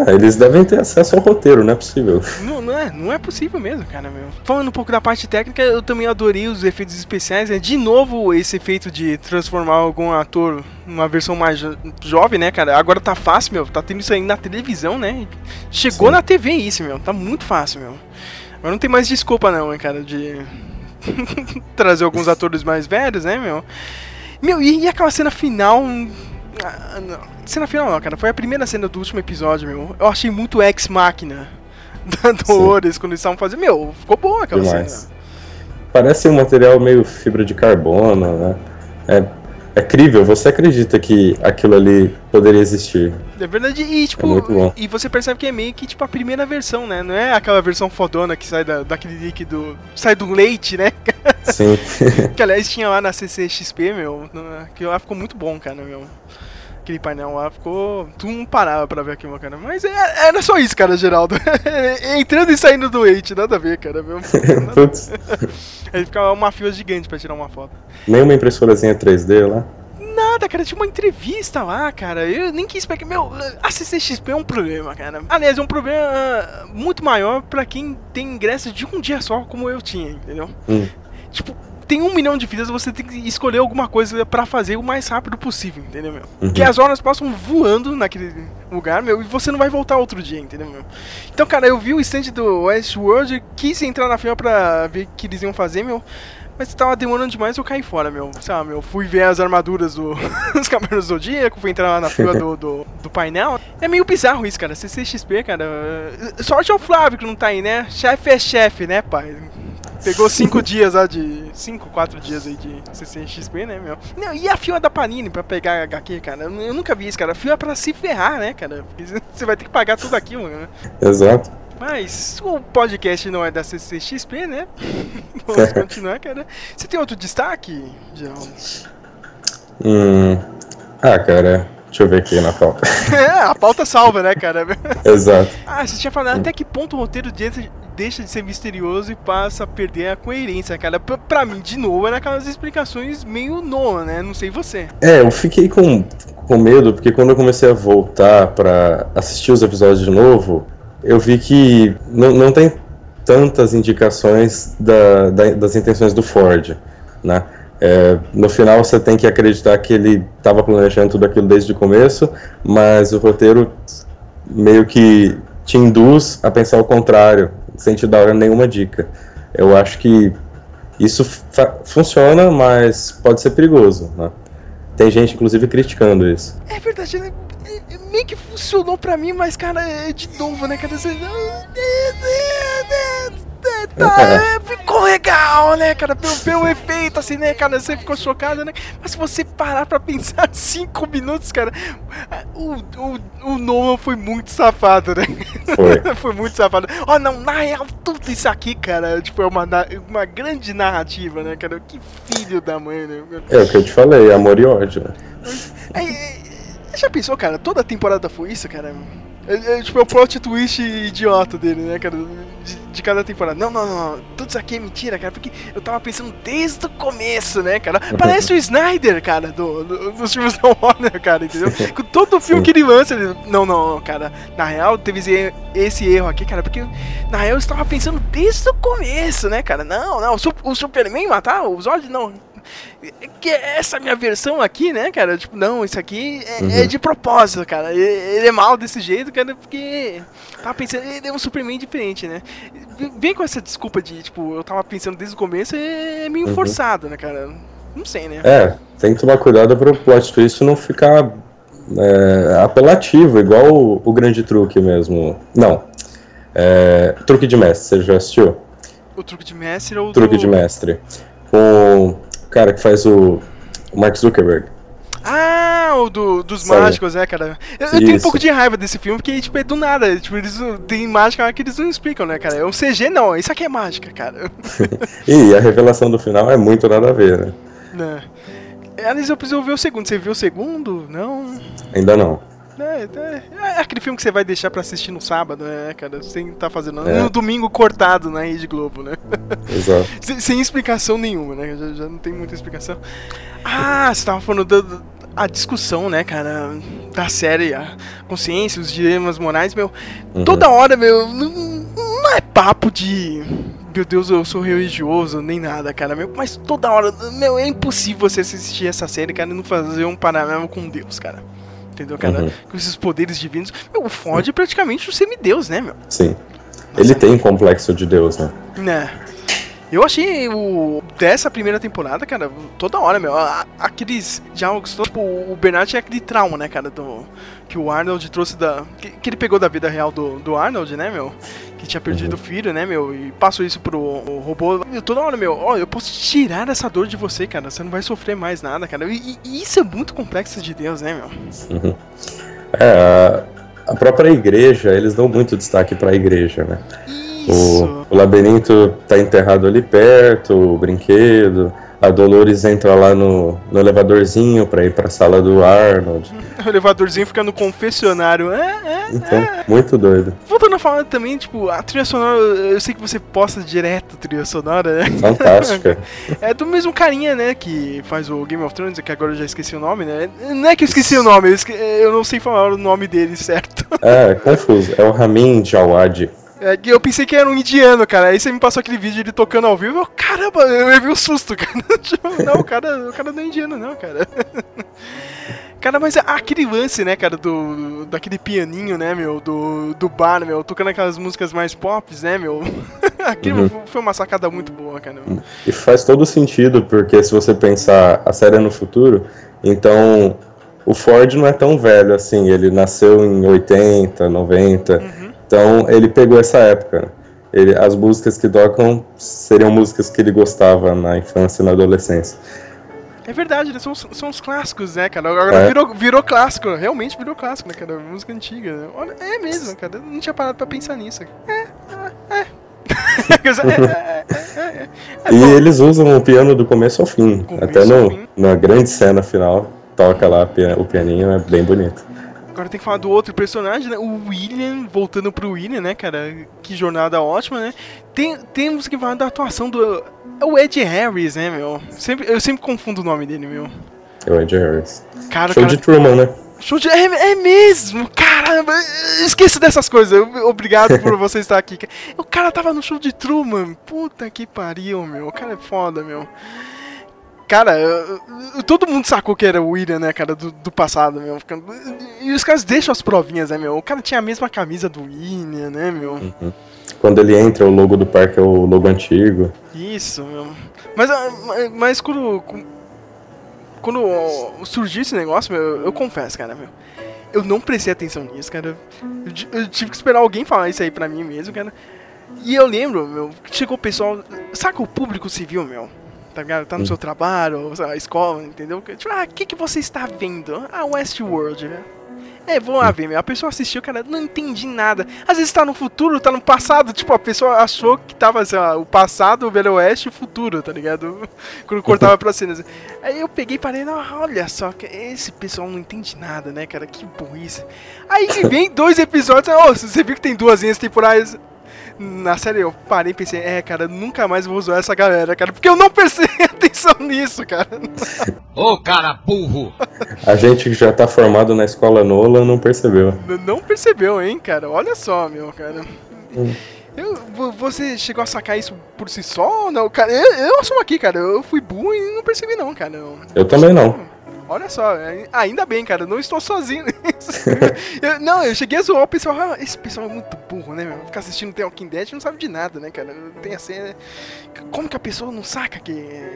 É, eles devem ter acesso ao roteiro, não é possível. Não, não, é, não é possível mesmo, cara, meu. Falando um pouco da parte técnica, eu também adorei os efeitos especiais, né? De novo, esse efeito de transformar algum ator numa versão mais jo- jovem, né, cara? Agora tá fácil, meu. Tá tendo isso aí na televisão, né? Chegou Sim. na TV isso, meu. Tá muito fácil, meu. Agora não tem mais desculpa, não, hein, cara, de trazer alguns atores mais velhos, né, meu? Meu, e, e aquela cena final. ah, não. Cena final não, cara. Foi a primeira cena do último episódio, meu. Eu achei muito ex-máquina da Dolores quando eles estavam fazendo. Meu, ficou boa aquela Demais. cena. Parece um material meio fibra de carbono, né? É, é crível, você acredita que aquilo ali poderia existir. É verdade, e tipo, É muito bom. e você percebe que é meio que tipo a primeira versão, né? Não é aquela versão fodona que sai da, daquele líquido. sai do leite, né? Sim. que aliás tinha lá na CCXP, meu. Que lá ficou muito bom, cara, meu. Aquele painel lá ficou. Tu não parava pra ver aquilo, cara. Mas é- era só isso, cara, Geraldo. Entrando e saindo do leite, nada a ver, cara. Meu. Putz, Aí ficava uma fila gigante pra tirar uma foto. nenhuma impressorazinha 3D lá. Nada, cara, tinha uma entrevista lá, cara. Eu nem quis pegar. Meu, a CCXP é um problema, cara. Aliás, é um problema ah, muito maior pra quem tem ingressos de um dia só, como eu tinha, entendeu? Hum. Tipo, tem um milhão de vidas, você tem que escolher alguma coisa pra fazer o mais rápido possível, entendeu, meu? Uhum. Que as horas passam voando naquele lugar, meu, e você não vai voltar outro dia, entendeu, meu? Então, cara, eu vi o stand do Westworld, quis entrar na fila pra ver o que eles iam fazer, meu. Mas tava demorando demais, eu caí fora, meu. Sei lá, meu, fui ver as armaduras do, dos Cavaleiros do Zodíaco, fui entrar lá na fila do, do, do painel. É meio bizarro isso, cara. CCXP, cara. Sorte é o Flávio que não tá aí, né? Chefe é chefe, né, pai? Pegou cinco dias lá de. Cinco, quatro dias aí de CCXP, né, meu? Não, e a fila da Panini pra pegar HQ, cara? Eu, eu nunca vi isso, cara. A fila é pra se ferrar, né, cara? Porque você vai ter que pagar tudo aquilo, né? Exato. Mas o podcast não é da CCXP, né? Vamos continuar, cara. Você tem outro destaque, Geraldo? Hum. Ah, cara, deixa eu ver aqui na pauta. É, a pauta salva, né, cara? Exato. Ah, você tinha falado até que ponto o roteiro deixa, deixa de ser misterioso e passa a perder a coerência, cara. Pra, pra mim, de novo, era aquelas explicações meio Noah, né? Não sei você. É, eu fiquei com, com medo, porque quando eu comecei a voltar pra assistir os episódios de novo, eu vi que não, não tem tantas indicações da- da- das intenções do Ford, né? É, no final você tem que acreditar que ele estava planejando tudo aquilo desde o começo, mas o roteiro meio que te induz a pensar o contrário, sem te dar nenhuma dica. Eu acho que Isso funciona, mas pode ser perigoso, né? Tem gente, inclusive, criticando isso. É verdade, né? Meio que funcionou pra mim, mas, cara, é de novo, né, cara? Você... Tá, é, ficou legal, né, cara? Pelo, pelo efeito, assim, né, cara? Você ficou chocado, né? Mas se você parar pra pensar cinco minutos, cara, o, o, o Nolan foi muito safado, né? Foi. foi muito safado. Ó, não, na real, tudo isso aqui, cara, tipo, é uma, uma grande narrativa, né, cara? Que filho da mãe, né? É o que eu te falei, amor e ódio. né? É, é, já pensou, cara? Toda temporada foi isso, cara? É, é, tipo, é o plot twist idiota dele, né, cara? De, de cada temporada. Não, não, não. Tudo isso aqui é mentira, cara. Porque eu tava pensando desde o começo, né, cara? Parece o Snyder, cara, do, do- dos filmes da Warner, cara, entendeu? Com todo filme que ele lança, ele. Não, não, cara. Na real, teve esse, erro aqui, cara. Porque na real eu estava pensando desde o começo, né, cara? Não, não. O, o Superman matar o Zod, não. Que é essa minha versão aqui, né, cara? Tipo, não, isso aqui é, é de propósito, cara. Ele, é mal desse jeito, cara, porque. Tava pensando, ele é um Superman diferente, né? Vem com essa desculpa de, tipo, eu tava pensando desde o começo, é meio forçado, né, cara? Não sei, né? É, tem que tomar cuidado para o plot twist não ficar é, apelativo, igual o, o grande truque mesmo. Não. É, truque de mestre, você já assistiu? O truque de mestre ou Truque do... de mestre. Com cara que faz o, o Mark Zuckerberg. Ah, o do, dos Sabe? mágicos, é, cara. Eu, eu tenho um pouco de raiva desse filme, porque, tipo, é do nada. Tipo, eles não- tem mágica que eles não explicam, né, cara? É um CG, não. Isso aqui é mágica, cara. E a revelação do final é muito nada a ver, né? né? Aliás, eu preciso ver o segundo. Você viu o segundo? Não. Ainda não. É, é, é aquele filme que você vai deixar pra assistir no sábado, né, cara? Sem tá fazendo. É. No domingo cortado na Rede Globo, né? Exato. sem, sem explicação nenhuma, né? Já, já não tem muita explicação. Ah, você tava falando da, a discussão, né, cara? Da série, a consciência, os dilemas morais, meu. Uhum. Toda hora, meu. Não, não é papo de. Meu Deus, eu sou religioso, nem nada, cara, meu. Mas toda hora, meu, é impossível você assistir essa série, cara, e não fazer um paralelo com Deus, cara. Entendeu, cara? Uhum. Com esses poderes divinos. Meu, o Ford é praticamente um semideus, né, meu? Sim. Ele tem complexo de Deus, né? Né. Eu achei o dessa primeira temporada, cara, toda hora, meu, a- aqueles diálogos, tipo, o Bernard tinha aquele trauma, né, cara, do que o Arnold trouxe da que, que ele pegou da vida real do, do Arnold, né, meu, que tinha perdido o filho, né, meu, e passou isso pro robô. E toda hora, meu, ó, eu posso tirar essa dor de você, cara, você não vai sofrer mais nada, cara. E, e isso é muito complexo de Deus, né, meu? Uhum. É, a, a própria igreja, eles dão muito destaque pra igreja, né? Isso. O, o labirinto tá enterrado ali perto, o brinquedo. A Dolores entra lá no, no elevadorzinho pra ir pra sala do Arnold. O elevadorzinho fica no confessionário. É, é, Então, muito doido. Voltando a falar também, tipo, a trilha sonora, eu sei que você posta direto trilha sonora, né? Fantástica. É do mesmo carinha, né, que faz o Game of Thrones, que agora eu já esqueci o nome, né? Não é que eu esqueci o nome, eu, esque- eu não sei falar o nome dele certo. É, é confuso. É o Ramin Djawadi. É eu pensei que era um indiano, cara. Aí você me passou aquele vídeo ele tocando ao vivo, eu, caramba, eu levei um susto, cara. Tipo, não, o cara, o cara não é indiano, não, cara. Cara, mas aquele lance, né, cara, do. daquele pianinho, né, meu, do, do bar, meu, tocando aquelas músicas mais pop, né, meu. Aquilo foi uma sacada muito boa, cara. E faz todo sentido, porque se você pensar a série é no futuro, então o Ford não é tão velho assim, ele nasceu em 80, 90, então ele pegou essa época. Ele, as músicas que tocam seriam músicas que ele gostava na infância e na adolescência. É verdade, né? São, os- são os clássicos, né, cara? Agora É. virou, virou clássico, realmente virou clássico, né, cara? Música antiga. Né? Olha, é mesmo, cara. Eu não tinha parado pra pensar nisso. É, é, é. É, é, é, é. E eles usam o piano do começo ao fim, até no, fim. na grande cena final, toca lá o pianinho, é bem bonito. Agora tem que falar do outro personagem, né? O William, voltando pro William, né, cara? Que jornada ótima, né? Tem, temos que falar da atuação do. É o Ed Harris, né, meu? Sempre, eu sempre confundo o nome dele, meu. É o Ed Harris. Cara, Show cara, de Truman, né? Show de. É, é mesmo! Caramba! Esqueço dessas coisas. Obrigado por você estar aqui. O cara tava no show de Truman. Puta que pariu, meu. O cara é foda, meu. Cara, todo mundo sacou que era o William, né, cara, do, do passado, meu. Ficando- E os caras deixam as provinhas, né, meu? O cara tinha a mesma camisa do William, né, meu? Quando ele entra, o logo do parque é o logo antigo. Isso, meu. Mas, ah, mas- quando. Quando surgiu esse negócio, meu, eu, confesso, cara, meu. Eu não prestei atenção nisso, cara. Eu, eu tive que esperar alguém falar isso aí pra mim mesmo, cara. E eu lembro, meu, que chegou o pessoal. Saca o público civil, meu? Tá ligado? Tá no seu trabalho, ou sei lá, escola, entendeu? Tipo, ah, o que, que você está vendo? Ah, Westworld, né? É, vamos lá ver, meu. A pessoa assistiu, cara, não entendi nada. Às vezes tá no futuro, tá no passado. Tipo, a pessoa achou que tava, sei lá, o passado, o Velho Oeste e o futuro, tá ligado? Quando cortava pra cenas. Aí eu peguei e parei, não, olha só, esse pessoal não entende nada, né, cara? Que burrice. Aí vem dois episódios, ô, você viu que tem duas linhas temporais na série? Eu parei e pensei, é, cara, nunca mais vou usar essa galera, cara, porque eu não prestei atenção nisso, cara. Ô cara burro! A gente que já tá formado na escola Nola não percebeu. N- Não percebeu, hein, cara? Olha só, meu, cara. Eu, vo- você chegou a sacar isso por si só? ou Não, cara, eu, eu assumo aqui, cara. Eu fui burro e não percebi, não, cara. Eu, Eu também não. Olha só, é- ainda bem, cara, não estou sozinho nisso. Eu- não, eu cheguei a zoar o pessoal, ah, esse pessoal é muito burro, né, meu? Ficar assistindo The Walking Dead não sabe de nada, né, cara? Tem a cena. Como que a pessoa não saca que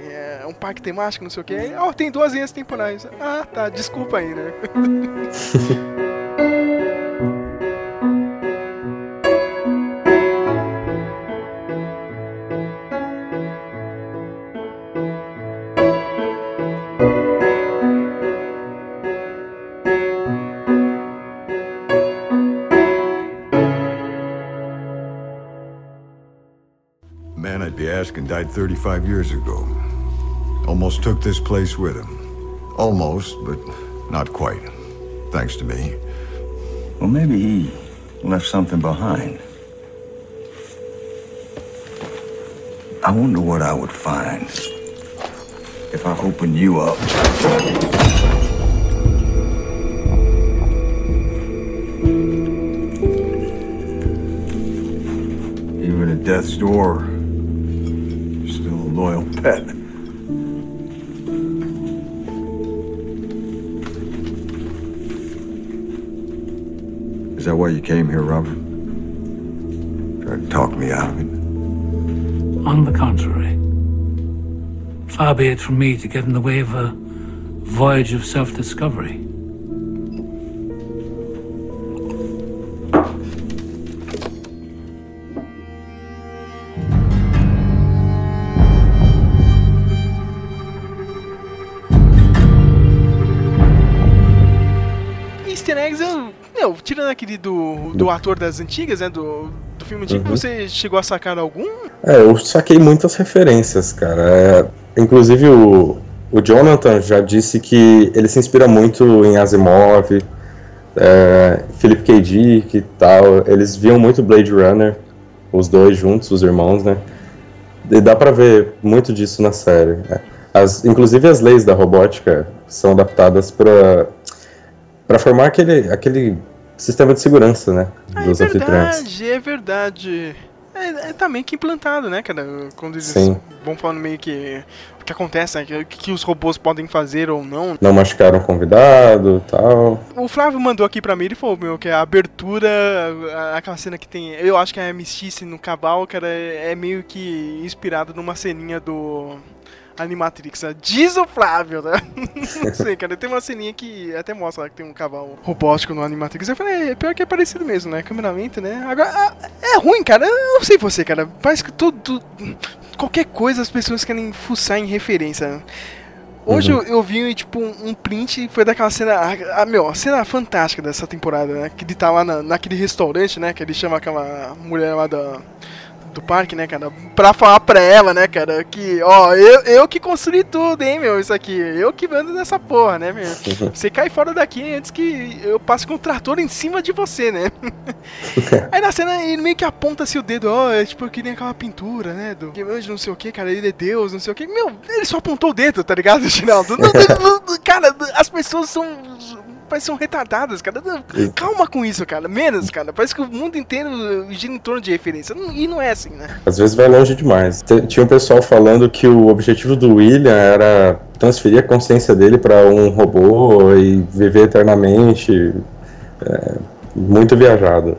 é um parque temático, não sei o quê? Ó, tem duas linhas temporais. Ah, tá, desculpa aí, né? died 35 years ago. Almost took this place with him. Almost, but not quite. Thanks to me. Well, maybe he left something behind. I wonder what I would find if I opened you up. Even at death's door, loyal pet. Is that why you came here, Robert? Tried to talk me out of it. On the contrary, far be it from me to get in the way of a voyage of self Tirando aquele do, do ator das antigas, né? Do, do filme antigo, Uhum. você chegou a sacar algum? É, eu saquei muitas referências, cara. É, inclusive o, o Jonathan já disse que ele se inspira muito em Asimov, é, Philip K. Dick e tal. Eles viam muito Blade Runner, os dois juntos, os irmãos, né? E dá pra ver muito disso na série. É. As, inclusive as leis da robótica são adaptadas pra para formar aquele, aquele sistema de segurança, né? Dos é anfitriões. verdade, é verdade. É, é, meio que implantado, né, cara? Quando eles Sim. vão falando meio que o que acontece, né? O que, que os robôs podem fazer ou não. Não machucaram o convidado tal. O Flávio mandou aqui pra mim, ele falou, meu, que a abertura, a- aquela cena que tem. Eu acho que a Mystice no cavalo, cara, é é meio que inspirado numa ceninha do. Animatrix, né? diz o Flávio, né? Não sei, cara, tem uma ceninha que até mostra lá que tem um cavalo robótico no Animatrix. Eu falei, é, pior que é parecido mesmo, né? Câmera lenta, né? Agora, ah, é ruim, cara. Eu não sei você, cara. Parece que tudo. Qualquer coisa as pessoas querem fuçar em referência. né? Hoje Uhum. eu, eu vi, tipo, um print e foi daquela cena. A, a, meu, a cena fantástica dessa temporada, né? Que ele tá lá na, naquele restaurante, né? Que ele chama aquela mulher lá da, do parque, né, cara? Pra falar pra ela, né, cara? Que, ó, eu, eu que construí tudo, hein, meu? Isso aqui. Eu que mando nessa porra, né, meu? Você cai fora daqui antes que eu passe com o trator em cima de você, né? Aí na cena ele meio que aponta assim o dedo, ó, é tipo, eu queria aquela pintura, né? Do que anjo, não sei o que, cara, ele é Deus, não sei o que. Meu, ele só apontou o dedo, tá ligado, Ginaldo? Cara, as pessoas são. Parece que são retardadas, cara. Calma com isso, cara. Menos, cara. Parece que o mundo inteiro gira em torno de referência. E não é assim, né? Às vezes vai longe demais. Tinha um pessoal falando que o objetivo do William era transferir a consciência dele para um robô e viver eternamente. É, muito viajado.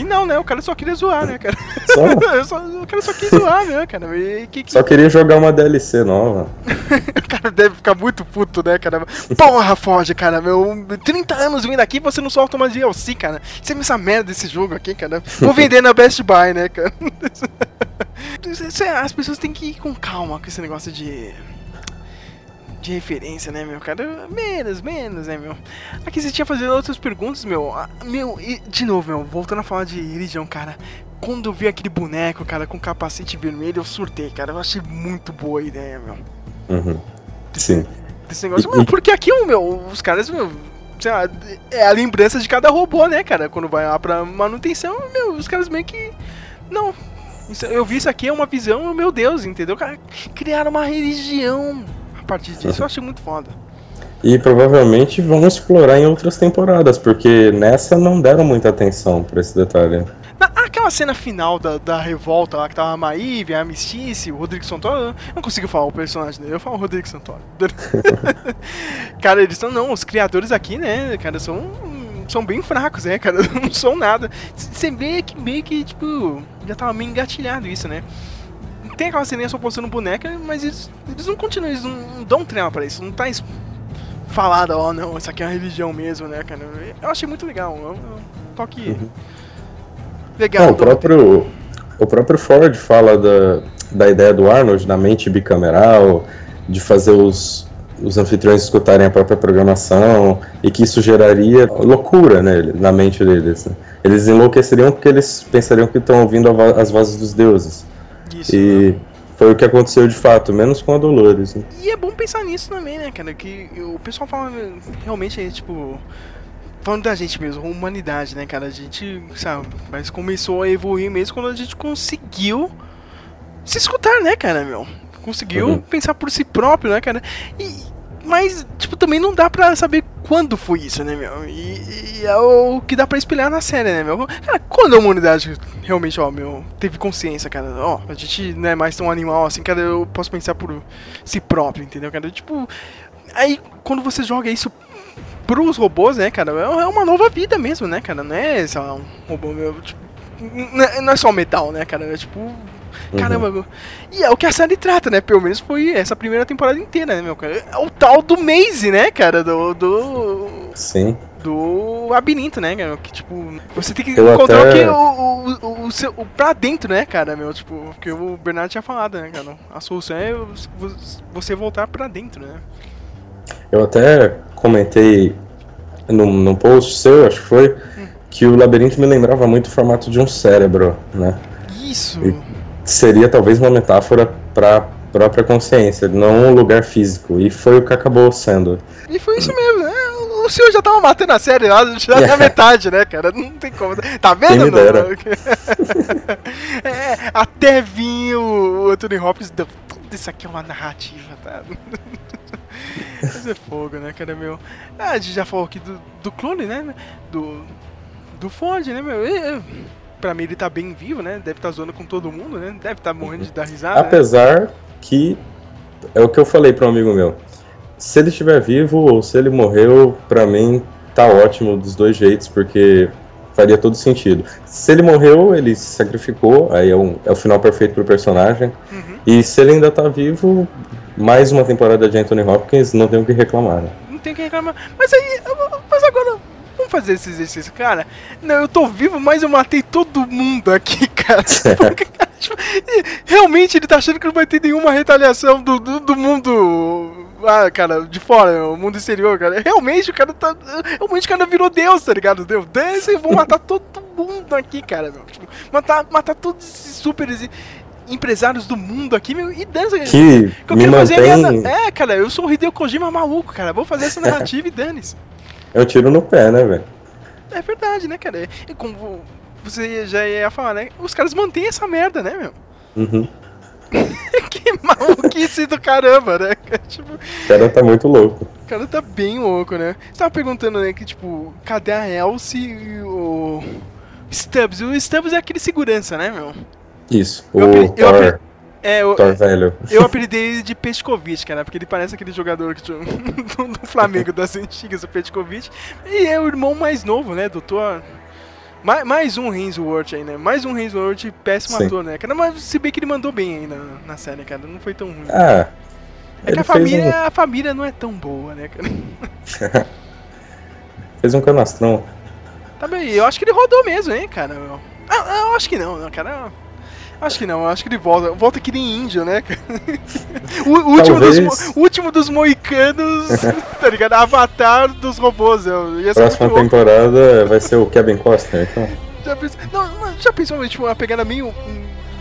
E não, né? O cara só queria zoar, né, cara? Só, só, o cara só quis zoar, né, cara? E que, que... só queria jogar uma DLC nova. o cara deve ficar muito puto, né, cara? Porra, Ford, cara, meu. 30 anos vindo aqui você não solta uma DLC, cara. Você me essa merda desse jogo aqui, cara. Vou vender na Best Buy, né, cara? As pessoas têm que ir com calma com esse negócio de de referência, né, meu cara? Menos, menos, né, meu? Aqui você tinha fazendo outras perguntas, meu. Ah, meu, e, de novo, meu, voltando a falar de religião, cara. Quando eu vi aquele boneco, cara, com capacete vermelho, eu surtei, cara. Eu achei muito boa a ideia, meu. Uhum. Sim. Desse negócio, meu, porque aqui, meu, os caras, meu, sei lá, é a lembrança de cada robô, né, cara? Quando vai lá pra manutenção, meu, os caras meio que. Não. Eu vi isso aqui, é uma visão, meu Deus, entendeu? Cara, criaram uma religião partir disso, eu achei muito foda. E provavelmente vão explorar em outras temporadas, porque nessa não deram muita atenção pra esse detalhe. Na, aquela cena final da, da revolta lá, que tava a Maíve, a Mistice, o Rodrigo Santoro, eu não consigo falar o personagem dele, eu falo o Rodrigo Santoro. cara, eles são, não, os criadores aqui, né, cara, são são bem fracos, né, cara? Não são nada. Você vê que meio que, tipo, já tava meio engatilhado isso, né? Tem aquela ceninha só postando boneca, mas eles, eles não continuam, eles não, não dão trema pra isso. Não tá falado, ó, oh, não, isso aqui é uma religião mesmo, né, cara? Eu achei muito legal. Um toque uhum. legal. Não, o, próprio, o próprio Ford fala da, da ideia do Arnold, da mente bicameral, de fazer os, os anfitriões escutarem a própria programação e que isso geraria loucura né, na mente deles. Né? Eles enlouqueceriam porque eles pensariam que estão ouvindo as vozes dos deuses. Isso, e né? foi o que aconteceu de fato, menos com a Dolores. Né? E é bom pensar nisso também, né, cara? Que o pessoal fala realmente é tipo. Falando da gente mesmo, humanidade, né, cara? A gente, sabe, mas começou a evoluir mesmo quando a gente conseguiu se escutar, né, cara, meu? Conseguiu uhum. pensar por si próprio, né, cara? E, mas, tipo, também não dá pra saber quando foi isso, né, meu? E, e é o que dá pra espelhar na série, né, meu? Cara, quando a humanidade realmente, ó, meu, teve consciência, cara, ó, a gente não é mais tão animal assim, cara, eu posso pensar por si próprio, entendeu, cara? Tipo, aí quando você joga isso pros robôs, né, cara, é, é uma nova vida mesmo, né, cara? Não é só um robô, meu, tipo, não é só metal, né, cara? É tipo Caramba, uhum. E é o que a série trata, né? Pelo menos foi essa primeira temporada inteira, né, meu cara? É o tal do Maze, né, cara? Do. do... Sim. Do labirinto, né, cara? Que tipo, você tem que Eu encontrar até... o, o, o, o, seu, o pra dentro, né, cara, meu? Tipo, porque o Bernardo tinha falado, né, cara? A solução é você voltar pra dentro, né? Eu até comentei num, num post seu, acho que foi, hum. que o labirinto me lembrava muito o formato de um cérebro, né? Isso. E seria talvez uma metáfora para própria consciência, não um lugar físico. E foi o que acabou sendo. E foi isso mesmo, né? O senhor já tava matando a série lá, já na metade, né, cara? Não tem como. Tá vendo? Não? é, até vir o Anthony Hopkins deu. Tudo isso aqui é uma narrativa, tá? Mas é fogo, né, cara, meu? Ah, a gente já falou aqui do, do clone, né? Do. Do Ford, né, meu? E, pra mim ele tá bem vivo, né? Deve estar tá zoando com todo mundo, né? Deve estar tá morrendo de dar risada. Né? Apesar né? que é o que eu falei para um amigo meu. Se ele estiver vivo ou se ele morreu, para mim tá ótimo dos dois jeitos, porque faria todo sentido. Se ele morreu, ele se sacrificou, aí é, um, é o final perfeito pro personagem. Uhum. E se ele ainda tá vivo, mais uma temporada de Anthony Hopkins, não tem o que reclamar. Né? Não tem o que reclamar. Mas aí, mas agora fazer esse exercício, cara. Não, eu tô vivo, mas eu matei todo mundo aqui, cara. Porque, cara tipo, realmente ele tá achando que não vai ter nenhuma retaliação do, do, do mundo. Ah, cara, de fora, o mundo exterior, cara. Realmente o cara tá. Realmente o cara virou Deus, tá ligado? Deus, Deus, eu vou matar todo mundo aqui, cara. Meu. Tipo, matar, matar todos esses super empresários do mundo aqui, meu, e dança. Que, que eu quero fazer mantém... minha... É, cara, eu sou o Hideo Kojima maluco, cara. Vou fazer essa narrativa e dane-se. É um tiro no pé, né, velho? É verdade, né, cara? E como você já ia falar, né? Os caras mantêm essa merda, né, meu? Uhum. que maluquice do caramba, né? Tipo, o cara tá muito louco. O cara tá bem louco, né? Você tava perguntando, né, que tipo, cadê a Elsie e o Stubbs? O Stubbs é aquele segurança, né, meu? Isso, o eu, é, eu, Thor velho. Eu apelidei ele de Petkovic, cara, porque ele parece aquele jogador que, do, do Flamengo das antigas, o Petkovic. E é o irmão mais novo, né, do Thor. Mais, mais um Hemsworth aí, né? Mais um Hemsworth péssimo Sim. ator, né, cara? Mas se bem que ele mandou bem aí na, na série, cara. Não foi tão ruim. Ah, é que a família, a família não é tão boa, né, cara? Fez um canastrão. Tá bem, eu acho que ele rodou mesmo, hein, cara. meu. Ah, eu acho que não, não, cara. Acho que não, acho que ele volta. Volta que nem índio, né? O, o último, dos, último dos moicanos, tá ligado? Avatar dos robôs. Eu, ia Próxima temporada vai ser o Kevin Costner, então. Já pensou, não, não, já pensou, tipo, uma pegada meio.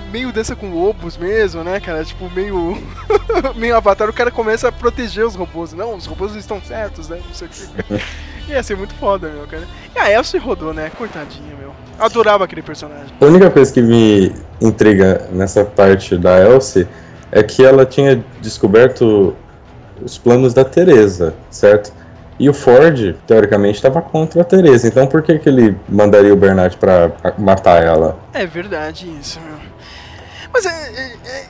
Meio dança com lobos mesmo, né, cara? Tipo, meio. meio avatar, o cara começa a proteger os robôs. Não, os robôs estão certos, né? Não sei o que. Ia ser muito foda, meu, cara. E a Elsie rodou, né? Coitadinha, meu. Adorava aquele personagem. A única coisa que me intriga nessa parte da Elsie é que ela tinha descoberto os planos da Teresa, certo? E o Ford, teoricamente, estava contra a Teresa. Então por que, que ele mandaria o Bernard pra matar ela? É verdade isso, meu. Mas é, é- é-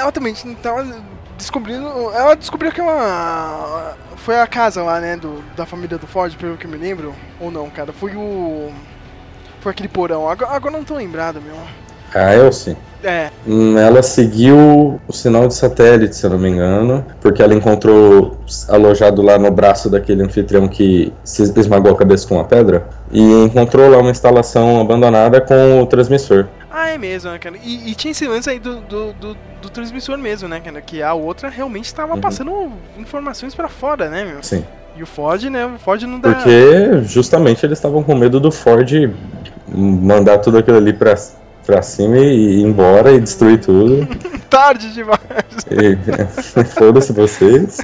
ela também tava descobrindo. Ela descobriu que ela. Foi a casa lá, né? Do, da família do Ford, pelo que eu me lembro. Ou não, cara. Foi o. Foi aquele porão. Agora, agora não tô lembrado, meu. A Elsie? É. Hum, Ela seguiu o sinal de satélite, se eu não me engano, porque ela encontrou alojado lá no braço daquele anfitrião que se esmagou a cabeça com uma pedra e encontrou lá uma instalação abandonada com o transmissor. Ah, é mesmo, né, cara? E, e tinha esse lance aí do, do, do, do transmissor mesmo, né, cara? Que a outra realmente estava Uhum. passando informações pra fora, né, meu? Sim. E o Ford, né? O Ford não dá. Porque justamente eles estavam com medo do Ford mandar tudo aquilo ali pra, pra cima e ir embora e destruir tudo. Tarde demais. E foda-se vocês.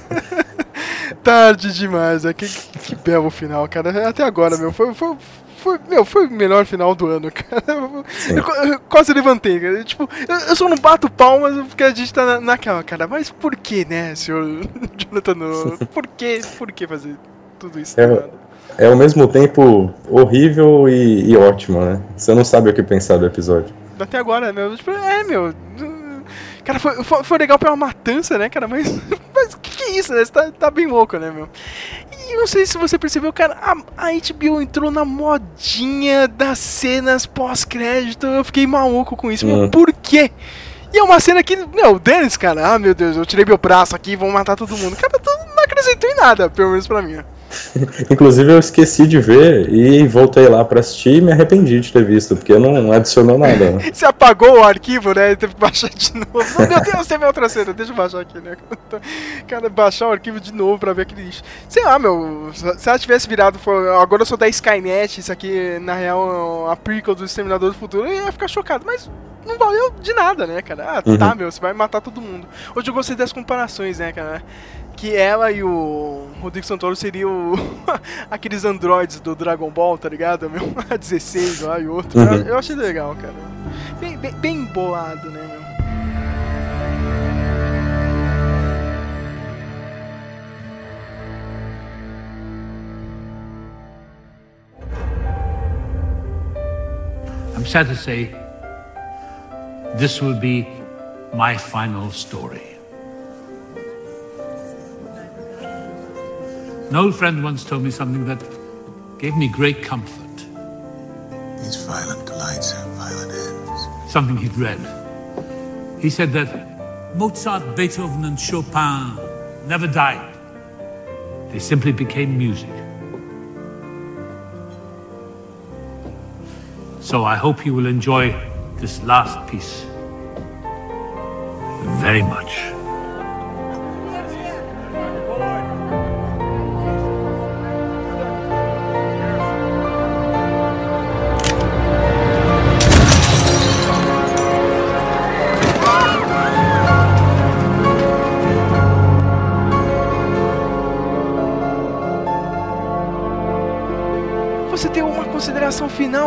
Tarde demais, é que, que belo final, cara. Até agora, meu, foi, foi, foi, meu, foi o melhor final do ano, cara. Eu, eu quase levantei, cara. Tipo, eu, só não bato palmas porque a gente tá na, naquela, cara. Mas por que, né, senhor Jonathan? Por que, por que fazer tudo isso? É, é ao mesmo tempo horrível e, e ótimo, né? Você não sabe o que pensar do episódio. Até agora, meu. Tipo, é, meu. Cara, foi, foi, foi legal pela matança, né, cara? Mas. Mas que que é isso, né? Você tá, tá bem louco, né, meu? E não sei se você percebeu, cara, a, a HBO entrou na modinha das cenas pós-crédito. Eu fiquei maluco com isso. Hum. Meu, por quê? E é uma cena que, meu, Dennis, cara, ah, meu Deus, eu tirei meu braço aqui, vão matar todo mundo. Cara, não acrescentou em nada, pelo menos pra mim. Inclusive eu esqueci de ver e voltei lá pra assistir e me arrependi de ter visto, porque não, não adicionou nada. né? Você apagou o arquivo, né? Teve que baixar de novo. Oh, meu Deus, teve outra cena. Deixa eu baixar aqui, né? Cara, baixar o arquivo de novo pra ver aquele lixo. Sei lá, meu. Se ela tivesse virado. Agora eu sou da Skynet. Isso aqui, na real, é a prequel do Exterminador do Futuro. Eu ia ficar chocado. Mas não valeu de nada, né, cara? Ah, tá, Uhum. meu. Você vai matar todo mundo. Hoje eu gostei das comparações, né, cara? Que ela e o Rodrigo Santoro seriam aqueles androides do Dragon Ball, tá ligado? Meu, a 16 lá e outro. Uhum. Eu, eu achei legal, cara. Bem, bem, bem bolado, né, meu? I'm sad to say this will be my final story. An old friend once told me something that gave me great comfort. These violent delights have violent ends. Something he'd read. He said that Mozart, Beethoven, and Chopin never died, they simply became music. So I hope you will enjoy this last piece very much.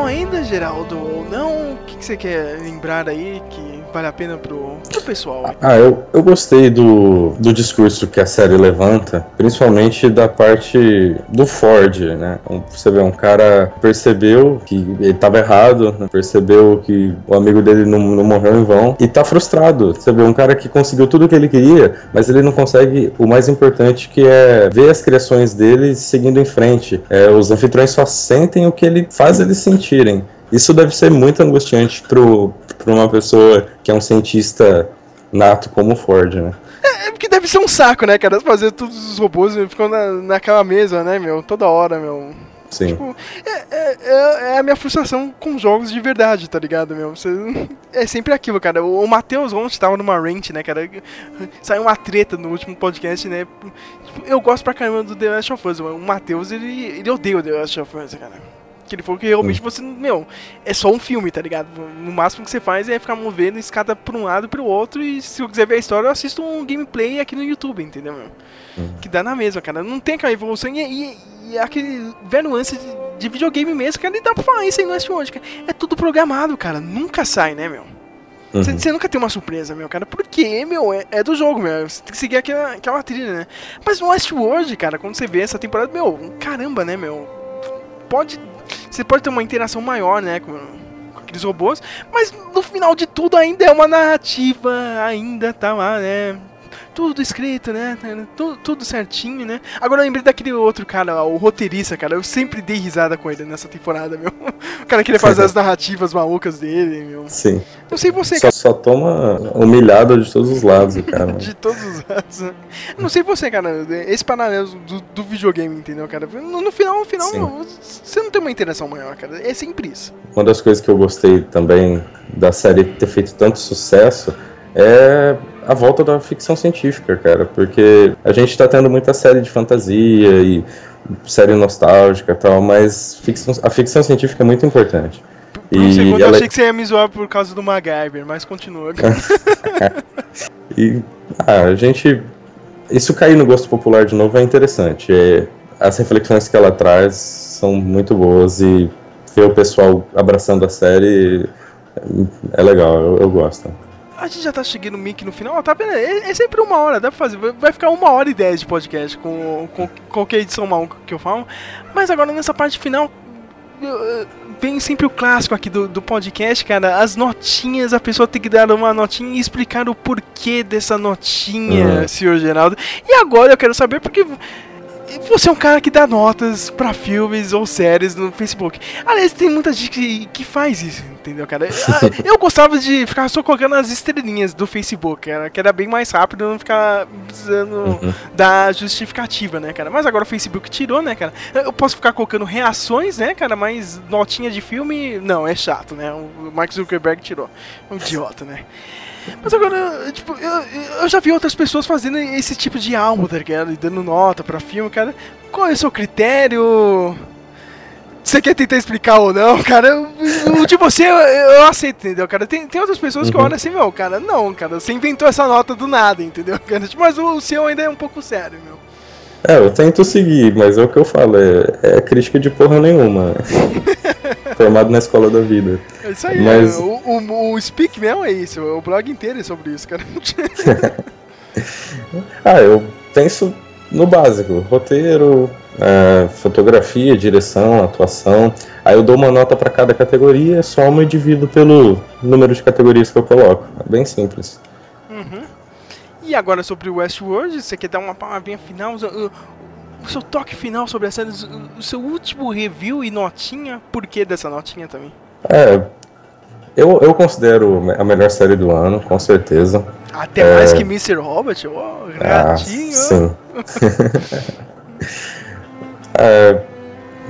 Ainda, Geraldo? Ou não? O que, que você quer lembrar aí que vale a pena pro, pro pessoal? Ah, eu, eu gostei do, do discurso que a série levanta, principalmente da parte do Ford, né? Você vê, um cara percebeu que ele estava errado, né? percebeu que o amigo dele não, não morreu em vão e tá frustrado. Você vê, um cara que conseguiu tudo o que ele queria, mas ele não consegue o mais importante que é ver as criações dele seguindo em frente. É, os anfitriões só sentem o que ele faz eles sentirem. Isso deve ser muito angustiante pro, pra uma pessoa que é um cientista nato como o Ford, né? É, é porque deve ser um saco, né, cara? Fazer todos os robôs ficam na, naquela mesa, né, meu? Toda hora, meu. Sim. Tipo, é, é, é, a minha frustração com jogos de verdade, tá ligado, meu? Você, é sempre aquilo, cara. O, o Matheus ontem tava numa rant, né, cara? Saiu uma treta no último podcast, né? Tipo, eu gosto pra caramba do The Last of Us, o Matheus, ele, ele odeia o The Last of Us, cara. Que ele falou que realmente você, meu, é só um filme, tá ligado? No máximo que você faz é ficar movendo escada pra um lado e pro outro. E se eu quiser ver a história, eu assisto um gameplay aqui no YouTube, entendeu, meu? Uhum. Que dá na mesma, cara. Não tem aquela evolução. E, e, e aquele velho lance de, de, videogame mesmo, cara, e dá pra falar isso aí no Westworld, cara. É tudo programado, cara. Nunca sai, né, meu? Você uhum. nunca tem uma surpresa, meu, cara. Porque, meu, é, é, do jogo, meu. Você tem que seguir aquela, aquela trilha, né? Mas no Westworld, cara, quando você vê essa temporada, meu, caramba, né, meu? Pode você pode ter uma interação maior, né, com, com aqueles robôs, mas no final de tudo ainda é uma narrativa, ainda tá lá, né? Tudo escrito, né? Tudo, tudo, certinho, né? Agora eu lembrei daquele outro cara, o roteirista, cara. Eu sempre dei risada com ele nessa temporada, meu. O cara queria fazer as narrativas malucas dele, meu. Sim. Não sei você, só, cara. Só toma humilhado de todos os lados, cara. de todos os lados. Né? Não sei você, cara. Esse paralelo do, do videogame, entendeu, cara? No, no final, no final, você não tem uma interação maior, cara. É sempre isso. Uma das coisas que eu gostei também da série ter feito tanto sucesso é a volta da ficção científica, cara, porque a gente tá tendo muita série de fantasia e série nostálgica e tal, mas ficção, a ficção científica é muito importante. Por um e segundo ela... eu achei que você ia me zoar por causa do MacGyver, mas continua. e ah, a gente. Isso cair no gosto popular de novo é interessante. É, as reflexões que ela traz são muito boas e ver o pessoal abraçando a série é legal, eu, eu gosto. A gente já tá chegando no mic no final, tá vendo? É, é, sempre uma hora, dá pra fazer. Vai ficar uma hora e dez de podcast com, com qualquer edição mal que eu falo. Mas agora nessa parte final, vem sempre o clássico aqui do, do podcast, cara. As notinhas, a pessoa tem que dar uma notinha e explicar o porquê dessa notinha, uhum. senhor Geraldo. E agora eu quero saber porque você é um cara que dá notas para filmes ou séries no Facebook. Aliás, tem muita gente que, que faz isso, entendeu, cara? Eu gostava de ficar só colocando as estrelinhas do Facebook, cara, que era bem mais rápido, não ficar precisando uhum. da justificativa, né, cara? Mas agora o Facebook tirou, né, cara? Eu posso ficar colocando reações, né, cara? Mas notinha de filme, não, é chato, né? O Mark Zuckerberg tirou. Um idiota, né? Mas agora, tipo, eu, eu já vi outras pessoas fazendo esse tipo de álbum, tá ligado? E dando nota pra filme, cara. Qual é o seu critério? Você quer tentar explicar ou não, cara? O de você eu, eu, aceito, entendeu, cara? Tem, tem outras pessoas uhum. que olham assim, meu, cara, não, cara, você inventou essa nota do nada, entendeu, cara? Mas o, o seu ainda é um pouco sério, meu. É, eu tento seguir, mas é o que eu falo, é, é crítica de porra nenhuma. Formado na escola da vida. É isso aí, mas... o, o, o Speak mesmo é isso, o blog inteiro é sobre isso, cara. ah, eu penso no básico, roteiro, é, fotografia, direção, atuação. Aí eu dou uma nota para cada categoria, somo e divido pelo número de categorias que eu coloco. É bem simples. E agora sobre o Westworld, você quer dar uma palavrinha final? O, seu toque final sobre a série, o seu último review e notinha, por que dessa notinha também? É, eu, eu considero a melhor série do ano, com certeza. Até é... mais que Mr. Robot? Oh, ratinho! Ah, sim. é,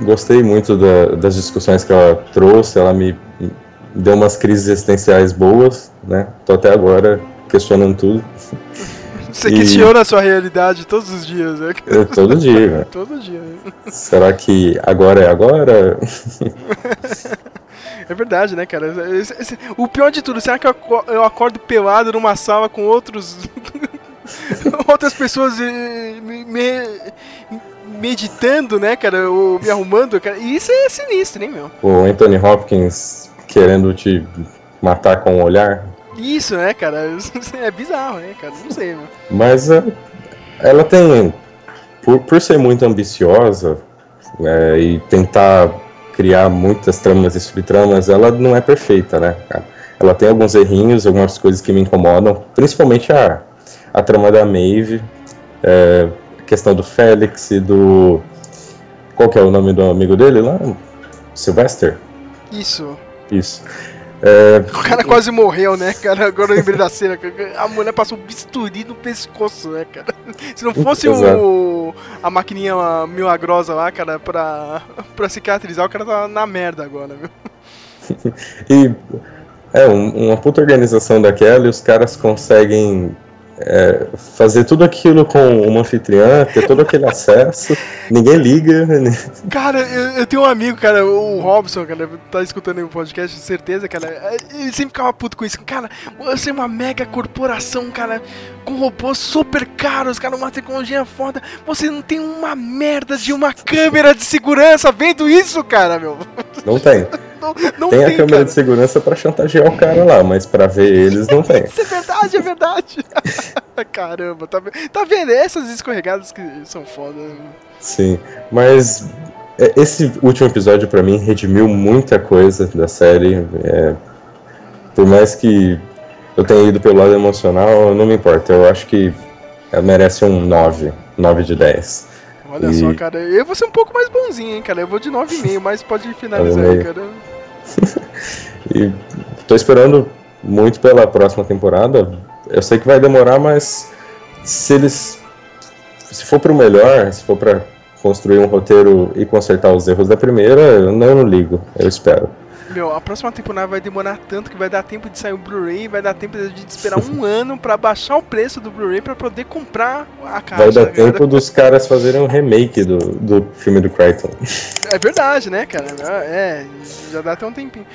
gostei muito da, das discussões que ela trouxe, ela me deu umas crises existenciais boas, né? Tô até agora questionando tudo. Você e... questiona a sua realidade todos os dias, né? É, todo dia. todo dia. Será que agora é agora? É verdade, né, cara? O pior de tudo, será que eu acordo pelado numa sala com outros. outras pessoas eh, me, meditando, né, cara? Ou me arrumando, cara? E isso é sinistro, hein, meu? O Anthony Hopkins querendo te matar com o um olhar. Isso, né, cara? É bizarro, né, cara? Não sei, mano. Mas uh, ela tem. Por, por ser muito ambiciosa é, e tentar criar muitas tramas e subtramas, ela não é perfeita, né, cara? Ela tem alguns errinhos, algumas coisas que me incomodam, principalmente a, a trama da Maeve, é, a questão do Félix e do. Qual que é o nome do amigo dele lá? Sylvester? Isso. Isso. É, O cara quase morreu, né, cara? Agora eu lembrei da cena. A mulher passou um bisturi no pescoço, né, cara? Se não fosse o, a maquininha milagrosa lá, cara, pra, pra cicatrizar, o cara tava na merda agora, viu? E é um- uma puta organização daquela e os caras conseguem é, fazer tudo aquilo com uma anfitriã, ter todo aquele acesso, ninguém liga. né? Cara, eu, eu tenho um amigo, cara, o Robson, cara, tá escutando o podcast, certeza, cara. Ele sempre ficava puto com isso. Cara, você é uma mega corporação, cara, com robôs super caros, cara, uma tecnologia foda. Você não tem uma merda de uma câmera de segurança vendo isso, cara, meu. Não tem. Não, não tem, tem, a câmera cara. de segurança pra chantagear o cara lá, mas pra ver eles não tem. Isso é verdade, é verdade. Caramba, tá, tá vendo? Essas escorregadas que são foda. né? Sim, mas é, esse último episódio pra mim redimiu muita coisa da série. é, por mais que eu tenha ido pelo lado emocional, não me importa. Eu acho que ela merece um 9, 9 de 10. Olha E- só, cara, eu vou ser um pouco mais bonzinho, hein, cara. Eu vou de 9,5, mas pode finalizar aí, 9,5. cara. E tô esperando muito pela próxima temporada. Eu sei que vai demorar, mas se eles. Se for pro melhor, se for pra construir um roteiro e consertar os erros da primeira, eu não ligo. Eu espero. Meu, a próxima temporada vai demorar tanto que vai dar tempo de sair o Blu-ray, vai dar tempo de esperar um ano pra baixar o preço do Blu-ray pra poder comprar a caixa. Vai dar cara. tempo dos caras fazerem um remake do, do filme do Crichton. É verdade, né, cara? É, já dá até um tempinho.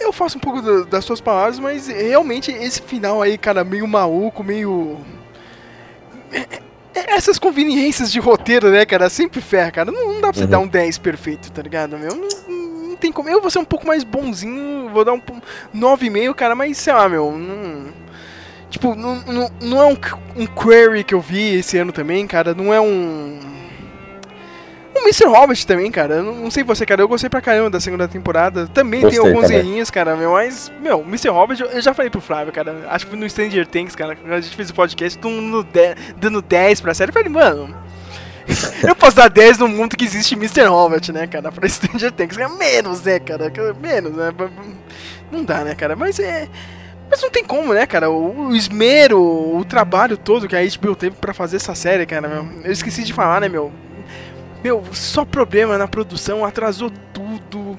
Eu faço um pouco do- das suas palavras, mas realmente esse final aí, cara, meio maluco, meio. É- Essas conveniências de roteiro, né, cara? Sempre ferra, cara. Não, não dá pra você Uhum. dar um 10 perfeito, tá ligado, meu? Não tem como. Eu vou ser um pouco mais bonzinho, vou dar um po- 9,5, cara, mas sei lá, meu. Não, tipo, não, não, não é um, um query que eu vi esse ano também, cara. Não é um. O Mr. Hobbit também, cara. Eu não, sei você, cara. Eu gostei pra caramba da segunda temporada. Também tem Gostei alguns também. errinhos, cara, meu. Mas, meu, Mr. Hobbit, eu, já falei pro Flávio, cara. Acho que no Stranger Things, cara. Quando a gente fez o podcast, todo mundo dando 10 pra série. Eu falei, mano. Eu posso dar 10 no mundo que existe Mr. Hobbit, né, cara? Pra Stranger Things. É menos, né, cara? Menos, né? Não dá, né, cara? Mas é. Mas não tem como, né, cara? O, esmero, o trabalho todo que a HBO teve pra fazer essa série, cara, meu. Eu esqueci de falar, né, meu? Meu, só problema na produção, atrasou tudo.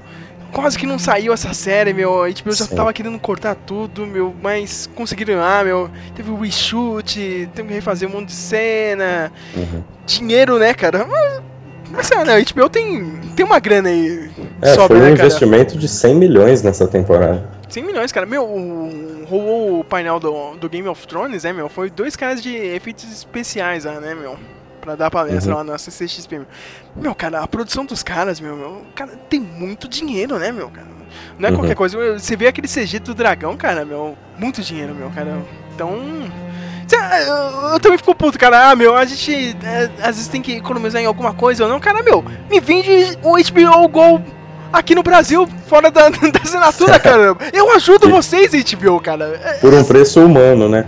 Quase que não saiu essa série, meu. A HBO já Sim. tava querendo cortar tudo, meu. Mas conseguiram lá, meu. Teve o reshoot, teve que refazer um monte de cena. Uhum. Dinheiro, né, cara? Mas, mas sei lá, né? A HBO tem, tem uma grana aí. É, sobra, foi um né, investimento de 100 milhões nessa temporada. 100 milhões, cara. Meu, o, rolou o painel do, do Game of Thrones, né, meu? Foi dois caras de efeitos especiais lá, né, meu? Pra dar palestra Uhum. lá na CCXP. Meu. meu, cara, a produção dos caras, meu, meu, cara, tem muito dinheiro, né, meu, cara? Não é Uhum. qualquer coisa. Você vê aquele CG do dragão, cara, meu, muito dinheiro, meu, cara. Então. Eu, eu também fico puto, cara. Ah, meu, a gente é, às vezes tem que economizar em alguma coisa ou não. Cara, meu, me vende o HBO Go aqui no Brasil, fora da, da assinatura, cara. Eu ajudo vocês, HBO, cara. É, Por um preço humano, né?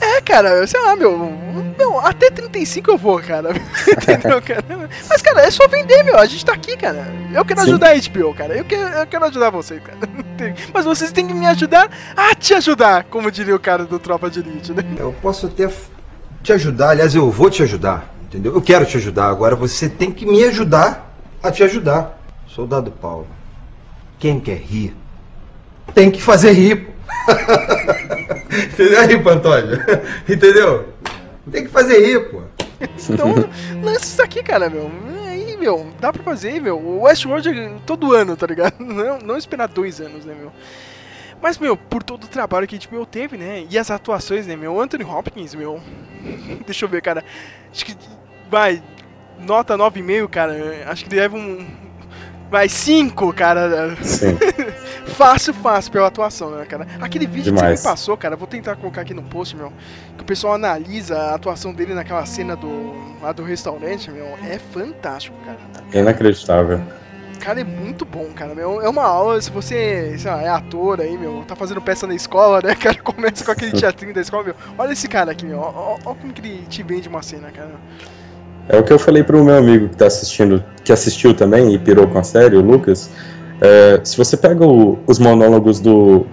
É, cara, sei lá, meu. Meu, até 35 eu vou, cara. Entendeu, cara? Mas, cara, é só vender, meu. A gente tá aqui, cara. Eu quero Sim. ajudar a HBO, cara. Eu quero, eu quero ajudar vocês, cara. Mas vocês têm que me ajudar a te ajudar, como diria o cara do Tropa de Elite, né? Eu posso até te ajudar, aliás, eu vou te ajudar, entendeu? Eu quero te ajudar, agora você tem que me ajudar a te ajudar. Soldado Paulo, quem quer rir, tem que fazer rir, pô. Entendeu aí, Pantolho? Entendeu? Tem que fazer rir, pô. Então, lança isso aqui, cara, meu. Aí, meu, dá pra fazer, meu. O Westworld é todo ano, tá ligado? Não, não esperar dois anos, né, meu? Mas, meu, por todo o trabalho que a HBO teve, né? E as atuações, né, meu? Anthony Hopkins, meu. Deixa eu ver, cara. Acho que. Vai. Nota 9,5, cara. Acho que leva um. Vai, 5, cara. Sim. fácil, fácil pela atuação, né, cara? Aquele vídeo que Demais. você me passou, cara, vou tentar colocar aqui no post, meu. Que o pessoal analisa a atuação dele naquela cena do. lá do restaurante, meu. É fantástico, cara. Inacreditável. Cara, é muito bom, cara. Meu, é uma aula, se você, sei lá, é ator aí, meu, tá fazendo peça na escola, né, cara? Começa com aquele teatrinho da escola, meu. Olha esse cara aqui, meu. Ó como que ele te vende uma cena, cara. É o que eu falei pro meu amigo que tá assistindo, que assistiu também e pirou com a série, o Lucas. É, se você pega o- os monólogos do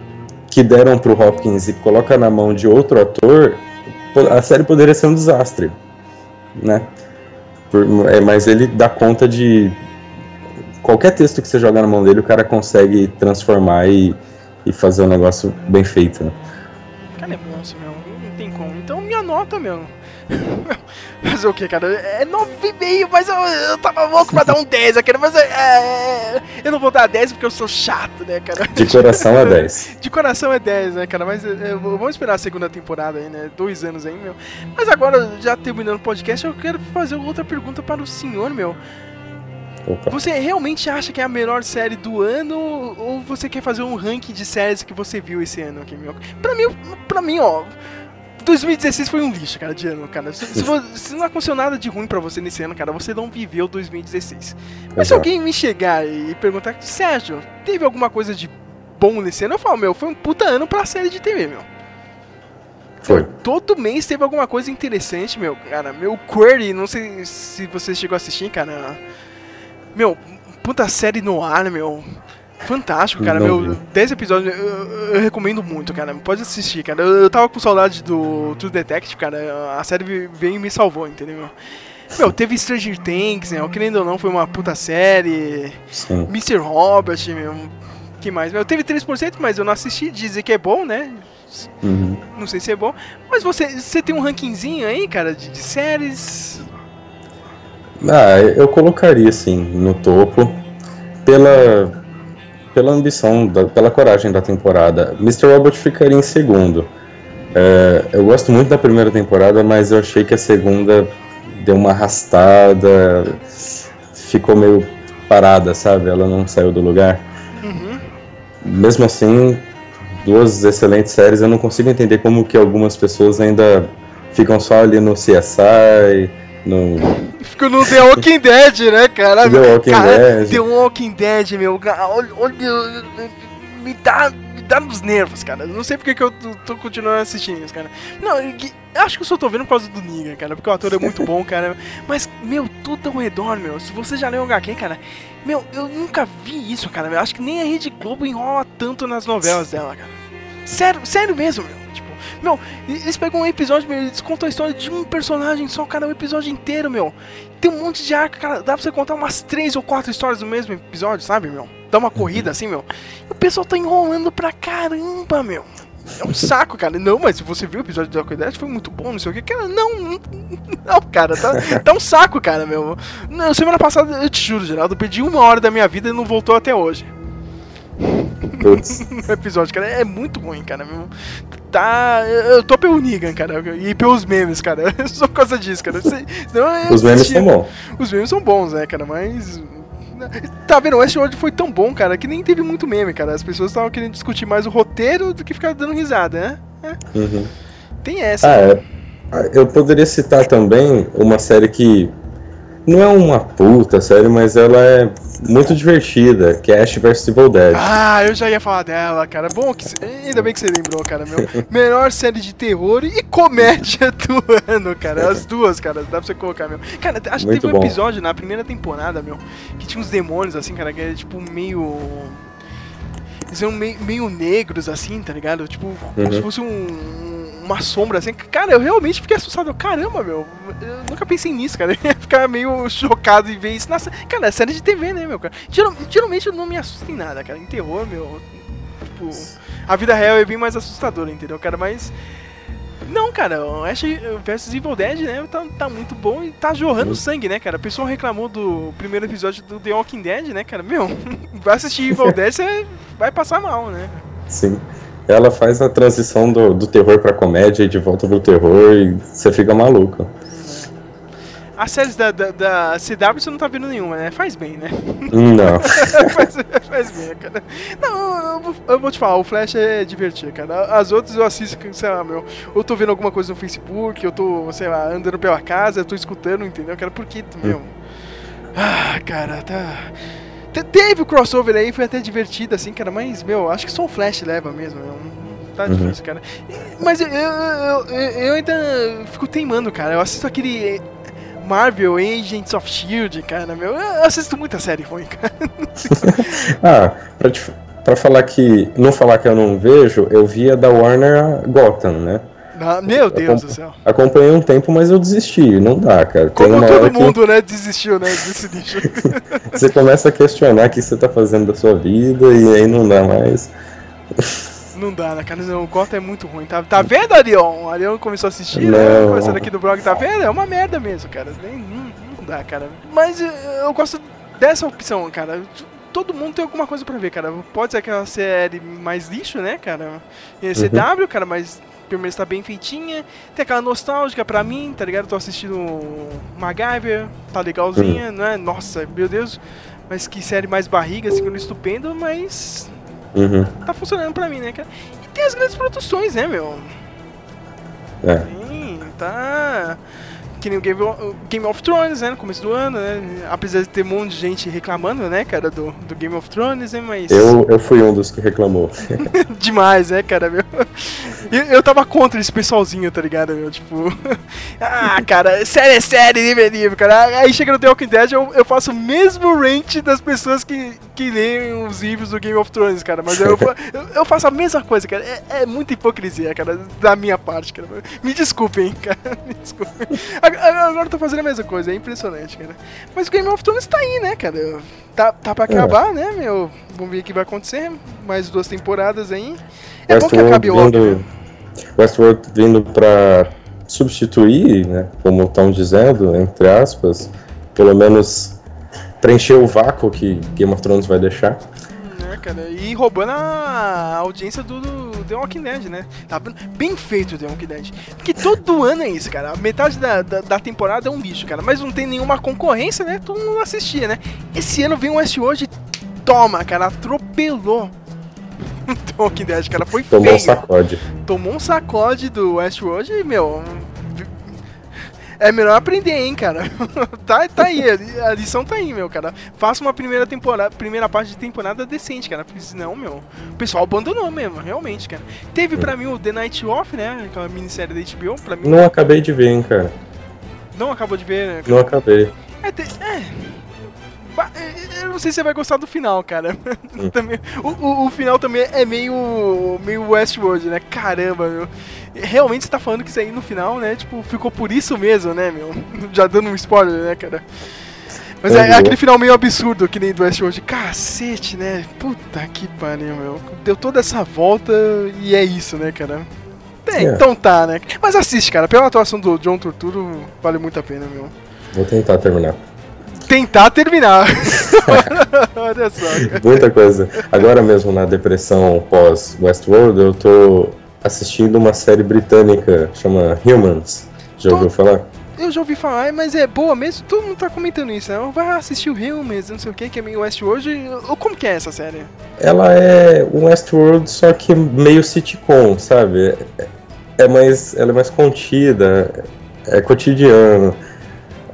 que deram pro Hopkins e coloca na mão de outro ator, a série poderia ser um desastre, né? Por- é, mas ele dá conta de qualquer texto que você joga na mão dele, o cara consegue transformar e, e fazer um negócio bem feito. Né? Cara, é monstro, meu. Não tem como. Então, minha nota, meu. Fazer o que, cara? É 9,5, mas eu, eu tava louco pra dar um 10, cara. Mas é, é, eu não vou dar 10 porque eu sou chato, né, cara? De coração é 10. De coração é 10, né, cara? Mas é, vamos esperar a segunda temporada aí, né? Dois anos aí, meu. Mas agora, já terminando o podcast, eu quero fazer outra pergunta para o senhor, meu. Opa. Você realmente acha que é a melhor série do ano ou você quer fazer um ranking de séries que você viu esse ano aqui, meu? Pra mim, pra mim, ó, 2016 foi um lixo, cara, de ano, cara. Se, se, se não aconteceu nada de ruim pra você nesse ano, cara, você não viveu 2016. Mas se Exato. alguém me chegar e perguntar, Sérgio, teve alguma coisa de bom nesse ano? Eu falo, meu, foi um puta ano pra série de TV, meu. Foi. Todo mês teve alguma coisa interessante, meu, cara. Meu Query, não sei se você chegou a assistir, cara. Meu, puta série no ar, meu. Fantástico, cara. Não meu, vi. 10 episódios, eu, eu- eu recomendo muito, cara. Pode assistir, cara. Eu, eu tava com saudade do True Detective, cara. A série veio e me salvou, entendeu? Meu, teve Stranger Things, né? Querendo ou não, foi uma puta série. Sim. Mr. Robert, meu. que mais? Meu, teve 3%, mas eu não assisti. Dizem que é bom, né? Uhum. Não sei se é bom. Mas você, você tem um rankingzinho aí, cara, de, de séries? Ah, eu colocaria assim no topo pela pela ambição, da- pela coragem da temporada. Mr. Robot ficaria em segundo. É, eu gosto muito da primeira temporada, mas eu achei que a segunda deu uma arrastada, ficou meio parada, sabe? Ela não saiu do lugar. Uhum. Mesmo assim, duas excelentes séries. Eu não consigo entender como que algumas pessoas ainda ficam só ali no CSI, no Ficou no The Walking Dead, né, cara? The Walking cara, Dead. The Walking Dead, meu. Olha, olha, me dá, me dá nos nervos, cara. Não sei porque que eu tô, tô continuando assistindo isso, cara. Não, acho que eu só tô vendo por causa do Negan, cara. Porque o ator é muito bom, cara. Mas, meu, tudo ao redor, meu. Se você já leu o HQ, cara, meu, eu nunca vi isso, cara. Eu acho que nem a Rede Globo enrola tanto nas novelas dela, cara. Sério, sério mesmo, meu. Tipo, meu, eles pegam um episódio, meu, eles contam a história de um personagem só, cara, o episódio inteiro, meu. Tem um monte de arco, cara, dá pra você contar umas três ou quatro histórias no mesmo episódio, sabe, meu? Dá uma corrida assim, meu. E o pessoal tá enrolando pra caramba, meu. É um saco, cara. Não, mas se você viu o episódio do Walking Dead, foi muito bom, não sei o que. Cara, não, não, cara, tá, tá um saco, cara, meu. Não, semana passada, eu te juro, Geraldo, perdi uma hora da minha vida e não voltou até hoje. No episódio, cara. É muito ruim, cara. Tá. Eu tô pelo Negan, cara. E pelos memes, cara. Só por causa disso, cara. Se- senão Os memes são bons. Os memes são bons, né, cara? Mas. Tá vendo? O Westworld foi tão bom, cara, que nem teve muito meme, cara. As pessoas estavam querendo discutir mais o roteiro do que ficar dando risada, né? É, Uhum. Tem essa. Ah, é. Ah, Eu poderia citar também uma série que não é uma puta série, mas ela é muito divertida, que é Ash vs Evil Dead. Ah, eu já ia falar dela, cara. Bom que cê- ainda bem que você lembrou, cara, meu. Melhor série de terror e comédia do ano, cara. As duas, cara, dá pra você colocar, meu. Cara, acho que Muito teve um bom. episódio na primeira temporada, meu, que tinha uns demônios assim, cara, que era tipo meio eles eram meio, meio negros, assim, tá ligado? Tipo, como Uhum. se fosse um- uma sombra, assim. Cara, eu realmente fiquei assustado. Caramba, meu. Eu nunca pensei nisso, cara. Eu ia ficar meio chocado em ver isso. Nossa, cara, é série de TV, né, meu, cara? Geral- geralmente eu não me assusto em nada, cara. Em terror, meu. Tipo, a vida real é bem mais assustadora, entendeu, cara? Mas. Não, cara, o Ash vs Evil Dead, né, tá, tá muito bom e tá jorrando Uhum. sangue, né, cara? O pessoal reclamou do primeiro episódio do The Walking Dead, né, cara? Meu, vai assistir Evil Dead, você vai passar mal, né? Sim. Ela faz a transição do, do terror pra comédia e de volta pro terror e você fica maluco. As séries da, da, da CW você não tá vendo nenhuma, né? Faz bem, né? Não. faz, faz bem, cara. Não, eu, vou- eu vou te falar, o Flash é divertido, cara. As outras eu assisto, sei lá, meu. Eu tô vendo alguma coisa no Facebook, eu tô, sei lá, andando pela casa, eu tô escutando, entendeu, cara? Porque, meu. Ah, cara, tá. Te- Teve o crossover aí, foi até divertido, assim, cara, mas, meu, acho que só o Flash leva mesmo, meu. Tá Uhum. difícil, cara. Mas eu, eu, eu, eu ainda fico teimando, cara. Eu assisto aquele Marvel Agents of Shield, cara, meu. Eu assisto muita série ruim, cara. Ah, pra, te- pra falar que. Não falar que eu não vejo, eu via da Warner Gotham, né? Ah, Meu Deus do céu. Acompanhei um tempo, mas eu desisti. Não dá, cara. Tem Como todo que mundo, né, desistiu, né, desse lixo. você começa a questionar o que você tá fazendo da sua vida e aí não dá mais. Não dá, né, cara? Não, o Gotham é muito ruim. Tá, tá vendo, Arion? O Arion começou a assistir, né? Não. Conversando aqui do blog, tá vendo? É uma merda mesmo, cara. Nem, não, não dá, cara. Mas eh, eu gosto dessa opção, cara. Todo mundo tem alguma coisa pra ver, cara. Pode ser aquela série mais lixo, né, cara? E CW, cara, mas pelo menos tá bem feitinha. Tem aquela nostálgica pra mim, tá ligado? Tô assistindo MacGyver, tá legalzinha, né? Nossa, meu Deus. Mas que série mais barriga, assim, estupendo, mas Uhum. tá funcionando pra mim, né, cara? E tem as grandes produções, né, meu? É. Sim, tá. Que nem o Game of, o Game of Thrones, né? No começo do ano, né? Apesar de ter um monte de gente reclamando, né, cara, do, do Game of Thrones, né? Mas. Eu, eu fui um dos que reclamou. Demais, né, cara, meu? Eu, eu tava contra esse pessoalzinho, tá ligado, meu? Tipo. ah, cara, série é série, nível é nível, cara. Aí chega no The Walking Dead, eu, eu faço o mesmo rant das pessoas que, que leem os livros do Game of Thrones, cara. Mas eu, eu, eu faço a mesma coisa, cara. É, é muita hipocrisia, cara, da minha parte, cara. Me desculpem, cara. Me desculpem. Agora, eu tô fazendo a mesma coisa, é impressionante, cara. Mas o Game of Thrones tá aí, né, cara? Tá, tá pra acabar, né, meu? Vamos ver o que vai acontecer. Mais duas temporadas aí. É bom que acabe logo, né? Westworld vindo pra substituir, né, como estão dizendo, entre aspas, pelo menos preencher o vácuo que Game of Thrones vai deixar. né, cara? E roubando a audiência do, do The Walking Dead, né? Tá bem feito o The Walking Dead. Porque todo ano é isso, cara. A metade da, da, da temporada é um lixo, cara. Mas não tem nenhuma concorrência, né? Todo mundo assistia, né? Esse ano vem o Westworld e toma, cara. Atropelou. The Walking Dead, cara. Foi Tomou feio. um sacode. Tomou um sacode do Westworld e, meu... É melhor aprender, hein, cara. tá, tá aí, a li- a lição tá aí, meu, cara. Faça uma primeira temporada, primeira parte de temporada decente, cara. Porque senão, meu, o pessoal abandonou mesmo, realmente, cara. Teve pra mim o The Night Off, né? Aquela minissérie da HBO, pra mim. Não acabei de ver, hein, cara. Não acabou de ver, né? Não acabei. É, te- é. Ba- Eu não sei se você vai gostar do final, cara. Também, o, o, o final também é meio, meio Westworld, né? Caramba, meu. Realmente você tá falando que isso aí no final, né? Tipo, ficou por isso mesmo, né, meu? Já dando um spoiler, né, cara? Mas é Uhum. aquele final meio absurdo, que nem do Westworld. Cacete, né? Puta que pariu, meu. Deu toda essa volta e é isso, né, cara? É, É. então tá, né? Mas assiste, cara. Pela atuação do John Turturro, vale muito a pena, meu Vou tentar terminar. Tentar terminar. Olha só. Muita coisa. Agora mesmo na depressão pós Westworld, eu tô assistindo uma série britânica chama Humans. Já ouviu falar? Eu já ouvi falar, mas é boa mesmo? Todo mundo tá comentando isso, né? Vai assistir o Humans, não sei o que, que é meio Westworld. Ou Como que é essa série? Ela é um Westworld, só que meio sitcom, sabe? É- É mais, ela é mais contida, é cotidiano.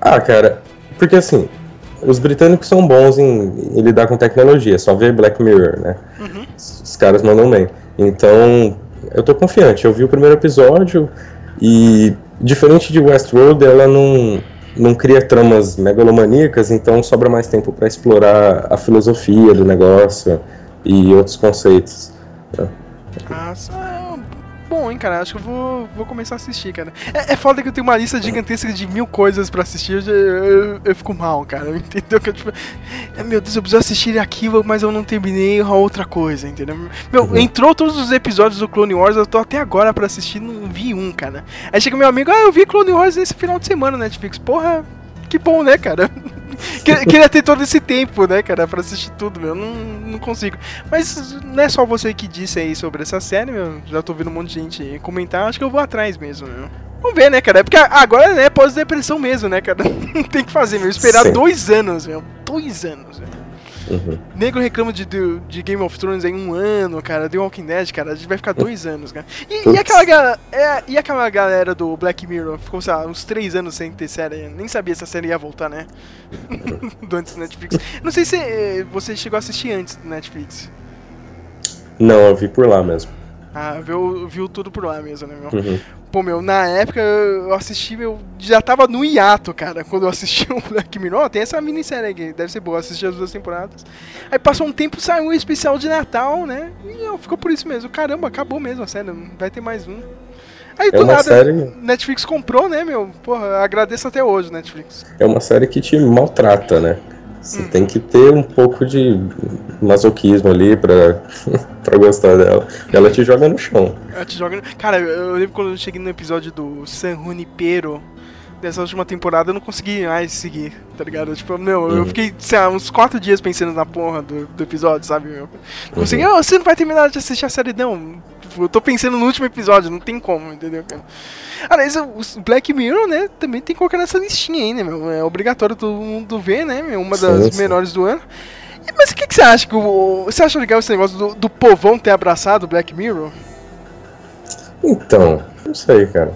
Ah, cara, porque assim, os britânicos são bons em, em lidar com tecnologia, só ver Black Mirror, né? Os, os caras mandam bem. Então, eu tô confiante. Eu vi o primeiro episódio e, diferente de Westworld, ela não, não cria tramas megalomaníacas, então sobra mais tempo pra explorar a filosofia do negócio e outros conceitos. né? Ah, só bom, hein, cara. Acho que eu vou, vou começar a assistir, cara. É, é foda que eu tenho uma lista gigantesca de mil coisas pra assistir. Eu, eu, eu fico mal, cara. Entendeu? Que eu, tipo, é, meu Deus, eu preciso assistir aquilo, mas eu não terminei a outra coisa, entendeu? Meu, entrou todos os episódios do Clone Wars, eu tô até agora pra assistir, não vi um, cara. Aí chega meu amigo, ah, eu vi Clone Wars nesse final de semana na Netflix. Porra, que bom, né, cara? Que- Queria ter todo esse tempo, né, cara, pra assistir tudo, meu. Não, não consigo. Mas não é só você que disse aí sobre essa série, meu. Já tô vendo um monte de gente comentar. Acho que eu vou atrás mesmo, meu. Vamos ver, né, cara? É porque agora, né, pós-depressão mesmo, né, cara? Não tem que fazer, meu. Esperar Sim. dois anos, meu. Dois anos, meu. Uhum. Nego reclama de, de, de Game of Thrones em um ano, cara. The Walking Dead, cara, a gente vai ficar dois anos, cara. E, e aquela, ga- é, e aquela galera do Black Mirror? Ficou, sei lá, uns três anos sem ter série. Nem sabia se a série ia voltar, né? do antes do Netflix. Não sei se eh, você chegou a assistir antes do Netflix. Não, eu vi por lá mesmo. Ah, viu, viu tudo por lá mesmo, né, meu? Uhum. Pô, meu, na época eu assisti, meu, já tava no hiato, cara, quando eu assisti o Black Mirror. Ó, tem essa minissérie aqui, deve ser boa, assisti as duas temporadas. Aí passou um tempo, saiu um especial de Natal, né? E eu, ficou por isso mesmo. Caramba, acabou mesmo a série, não vai ter mais um. Aí É do nada, série- Netflix comprou, né, meu? Porra, agradeço até hoje, Netflix. É uma série que te maltrata, né? Você tem que ter um pouco de masoquismo ali pra, pra gostar dela. Ela te joga no chão. Ela te joga. Cara, eu, eu lembro quando eu cheguei no episódio do San Junipero dessa última temporada, eu não consegui mais seguir, tá ligado? Tipo, meu, eu Uhum. fiquei, sei lá, uns quatro dias pensando na porra do, do episódio, sabe, meu? Não consegui, Uhum. "Ah, você não vai terminar de assistir a série, não. Tipo, eu tô pensando no último episódio, não tem como, entendeu? Aliás, o Black Mirror, né, também tem que colocar nessa listinha aí, né, meu? É obrigatório todo mundo ver, né, meu? Uma Sim, das sim. menores do ano. Mas o que, que você acha? Que o, você acha legal esse negócio do, do povão ter abraçado o Black Mirror? Então, não sei, cara.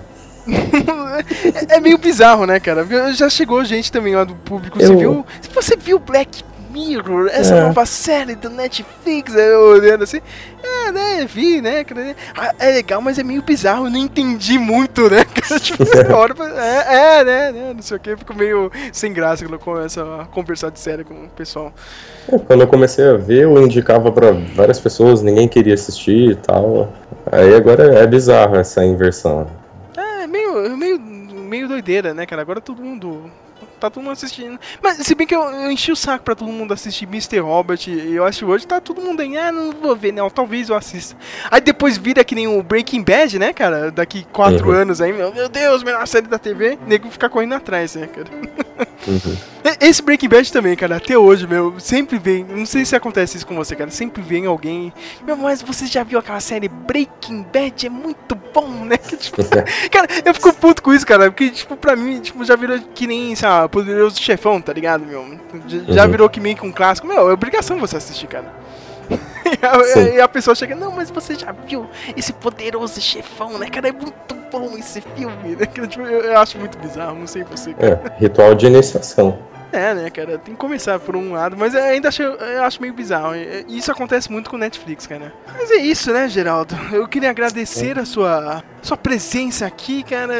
é, meio bizarro, né, cara? Já chegou gente também lá do público Eu- civil. Se você viu Black Mirror, essa É. nova série do Netflix, eu olhando assim, é, né, vi, né, ah, é legal, mas é meio bizarro, eu não entendi muito, né, cara, tipo, hora, é, é, né, né, não sei o que, eu fico meio sem graça quando começa a conversar de série com o pessoal. É, Quando eu comecei a ver, eu indicava pra várias pessoas, ninguém queria assistir e tal. Aí agora é bizarro essa inversão. Meio, meio, meio doideira, né, cara? Agora todo mundo. Tá todo mundo assistindo. Mas se bem que eu, eu enchi o saco pra todo mundo assistir Mr. Robert, e eu acho que hoje tá todo mundo aí, ah, não vou ver, não, talvez eu assista. Aí depois vira que nem o Breaking Bad, né, cara? Daqui quatro Uhum. anos aí, meu, meu Deus, melhor série da TV, nego fica correndo atrás, né, cara? Uhum. Esse Breaking Bad também, cara, até hoje, meu, sempre vem. Não sei se acontece isso com você, cara. Sempre vem alguém. Meu, mas você já viu aquela série Breaking Bad? É muito bom, né? Tipo, cara, eu fico puto com isso, cara. Porque, tipo, pra mim, tipo, já virou que nem, sei lá, poderoso chefão, tá ligado, meu? Já, Uhum. virou que meio que um clássico. Meu, é obrigação você assistir, cara. E a, e a pessoa chega, não, mas você já viu esse poderoso chefão, né, cara? É muito bom esse filme, né? Tipo, eu, eu acho muito bizarro, não sei você, cara. É, ritual de iniciação. É, né, cara? Tem que começar por um lado, mas eu ainda acho, eu acho meio bizarro. E- e Isso acontece muito com Netflix, cara. Mas é isso, né, Geraldo? Eu queria agradecer a sua, sua presença aqui, cara.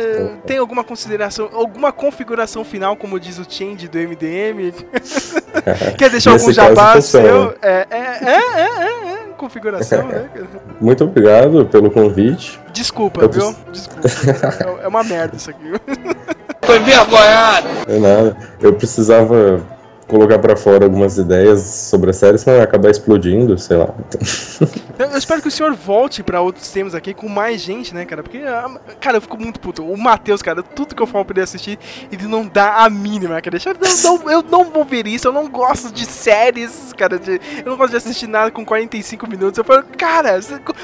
Tem alguma consideração, alguma configuração final, como diz o Change do MDM? Quer deixar algum jabá seu? É, é, é, é, é, é, configuração, né? Muito obrigado pelo convite. Desculpa, Eu viu? Desculpa. É- É uma merda isso aqui. Foi envergonhado. É nada. Eu precisava colocar pra fora algumas ideias sobre a série, senão ia acabar explodindo, sei lá. Eu, eu espero que o senhor volte pra outros temas aqui com mais gente, né, cara? Porque, ah, cara, eu fico muito puto. O Matheus, cara, tudo que eu falo pra ele assistir, ele não dá a mínima, cara. Eu não, eu não vou ver isso, eu não gosto de séries, cara. de- eu não gosto de assistir nada com 45 minutos. Eu falo, cara,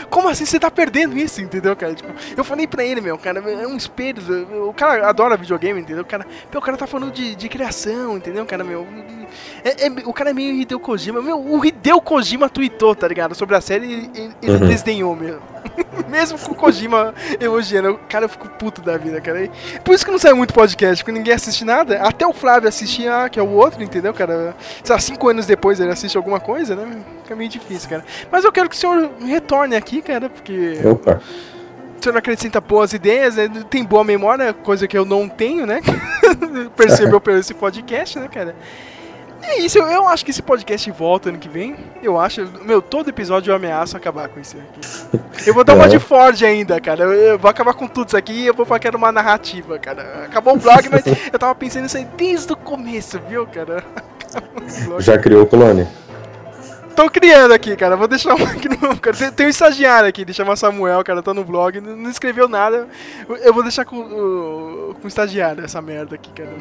como assim você tá perdendo isso, entendeu, cara? Tipo, eu falei pra ele, meu, cara, é um espelho. O cara adora videogame, entendeu? O cara, meu, o cara tá falando de, de criação, entendeu, cara, meu? É- é- o cara é meio Hideo Kojima. Meu, o Hideo Kojima tweetou, tá ligado? Sobre a série ele, ele Uhum. desdenhou mesmo. mesmo com o Kojima elogiando. Cara, eu fico puto da vida, cara. E Por isso que não sai muito podcast, porque ninguém assiste nada. Até o Flávio assistia, que é o outro, entendeu, cara? Sei lá, cinco anos depois ele assiste alguma coisa, né? Fica meio difícil, cara. Mas eu quero que o senhor retorne aqui, cara, porque. Opa. O senhor acrescenta boas ideias, né? tem boa memória, coisa que eu não tenho, né? Percebeu pelo esse podcast, né, cara? É isso, eu, eu acho que esse podcast volta ano que vem. Eu acho. Meu, todo episódio eu ameaço acabar com isso aqui. Eu vou dar uma É. de Ford ainda, cara. Eu, eu vou acabar com tudo isso aqui e eu vou falar que era uma narrativa, cara. Acabou o blog, mas eu tava pensando nisso aí desde o começo, viu, cara? Acabou o blog. Já criou o clone? Tô criando aqui, cara. Vou deixar um aqui no. Cara. Tem, tem um estagiário aqui, ele chama Samuel, cara, tá no blog, não, não escreveu nada. Eu vou deixar com, o- com o estagiário essa merda aqui, cara.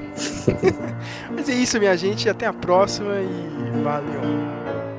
Mas é isso, minha gente. Até a próxima e valeu.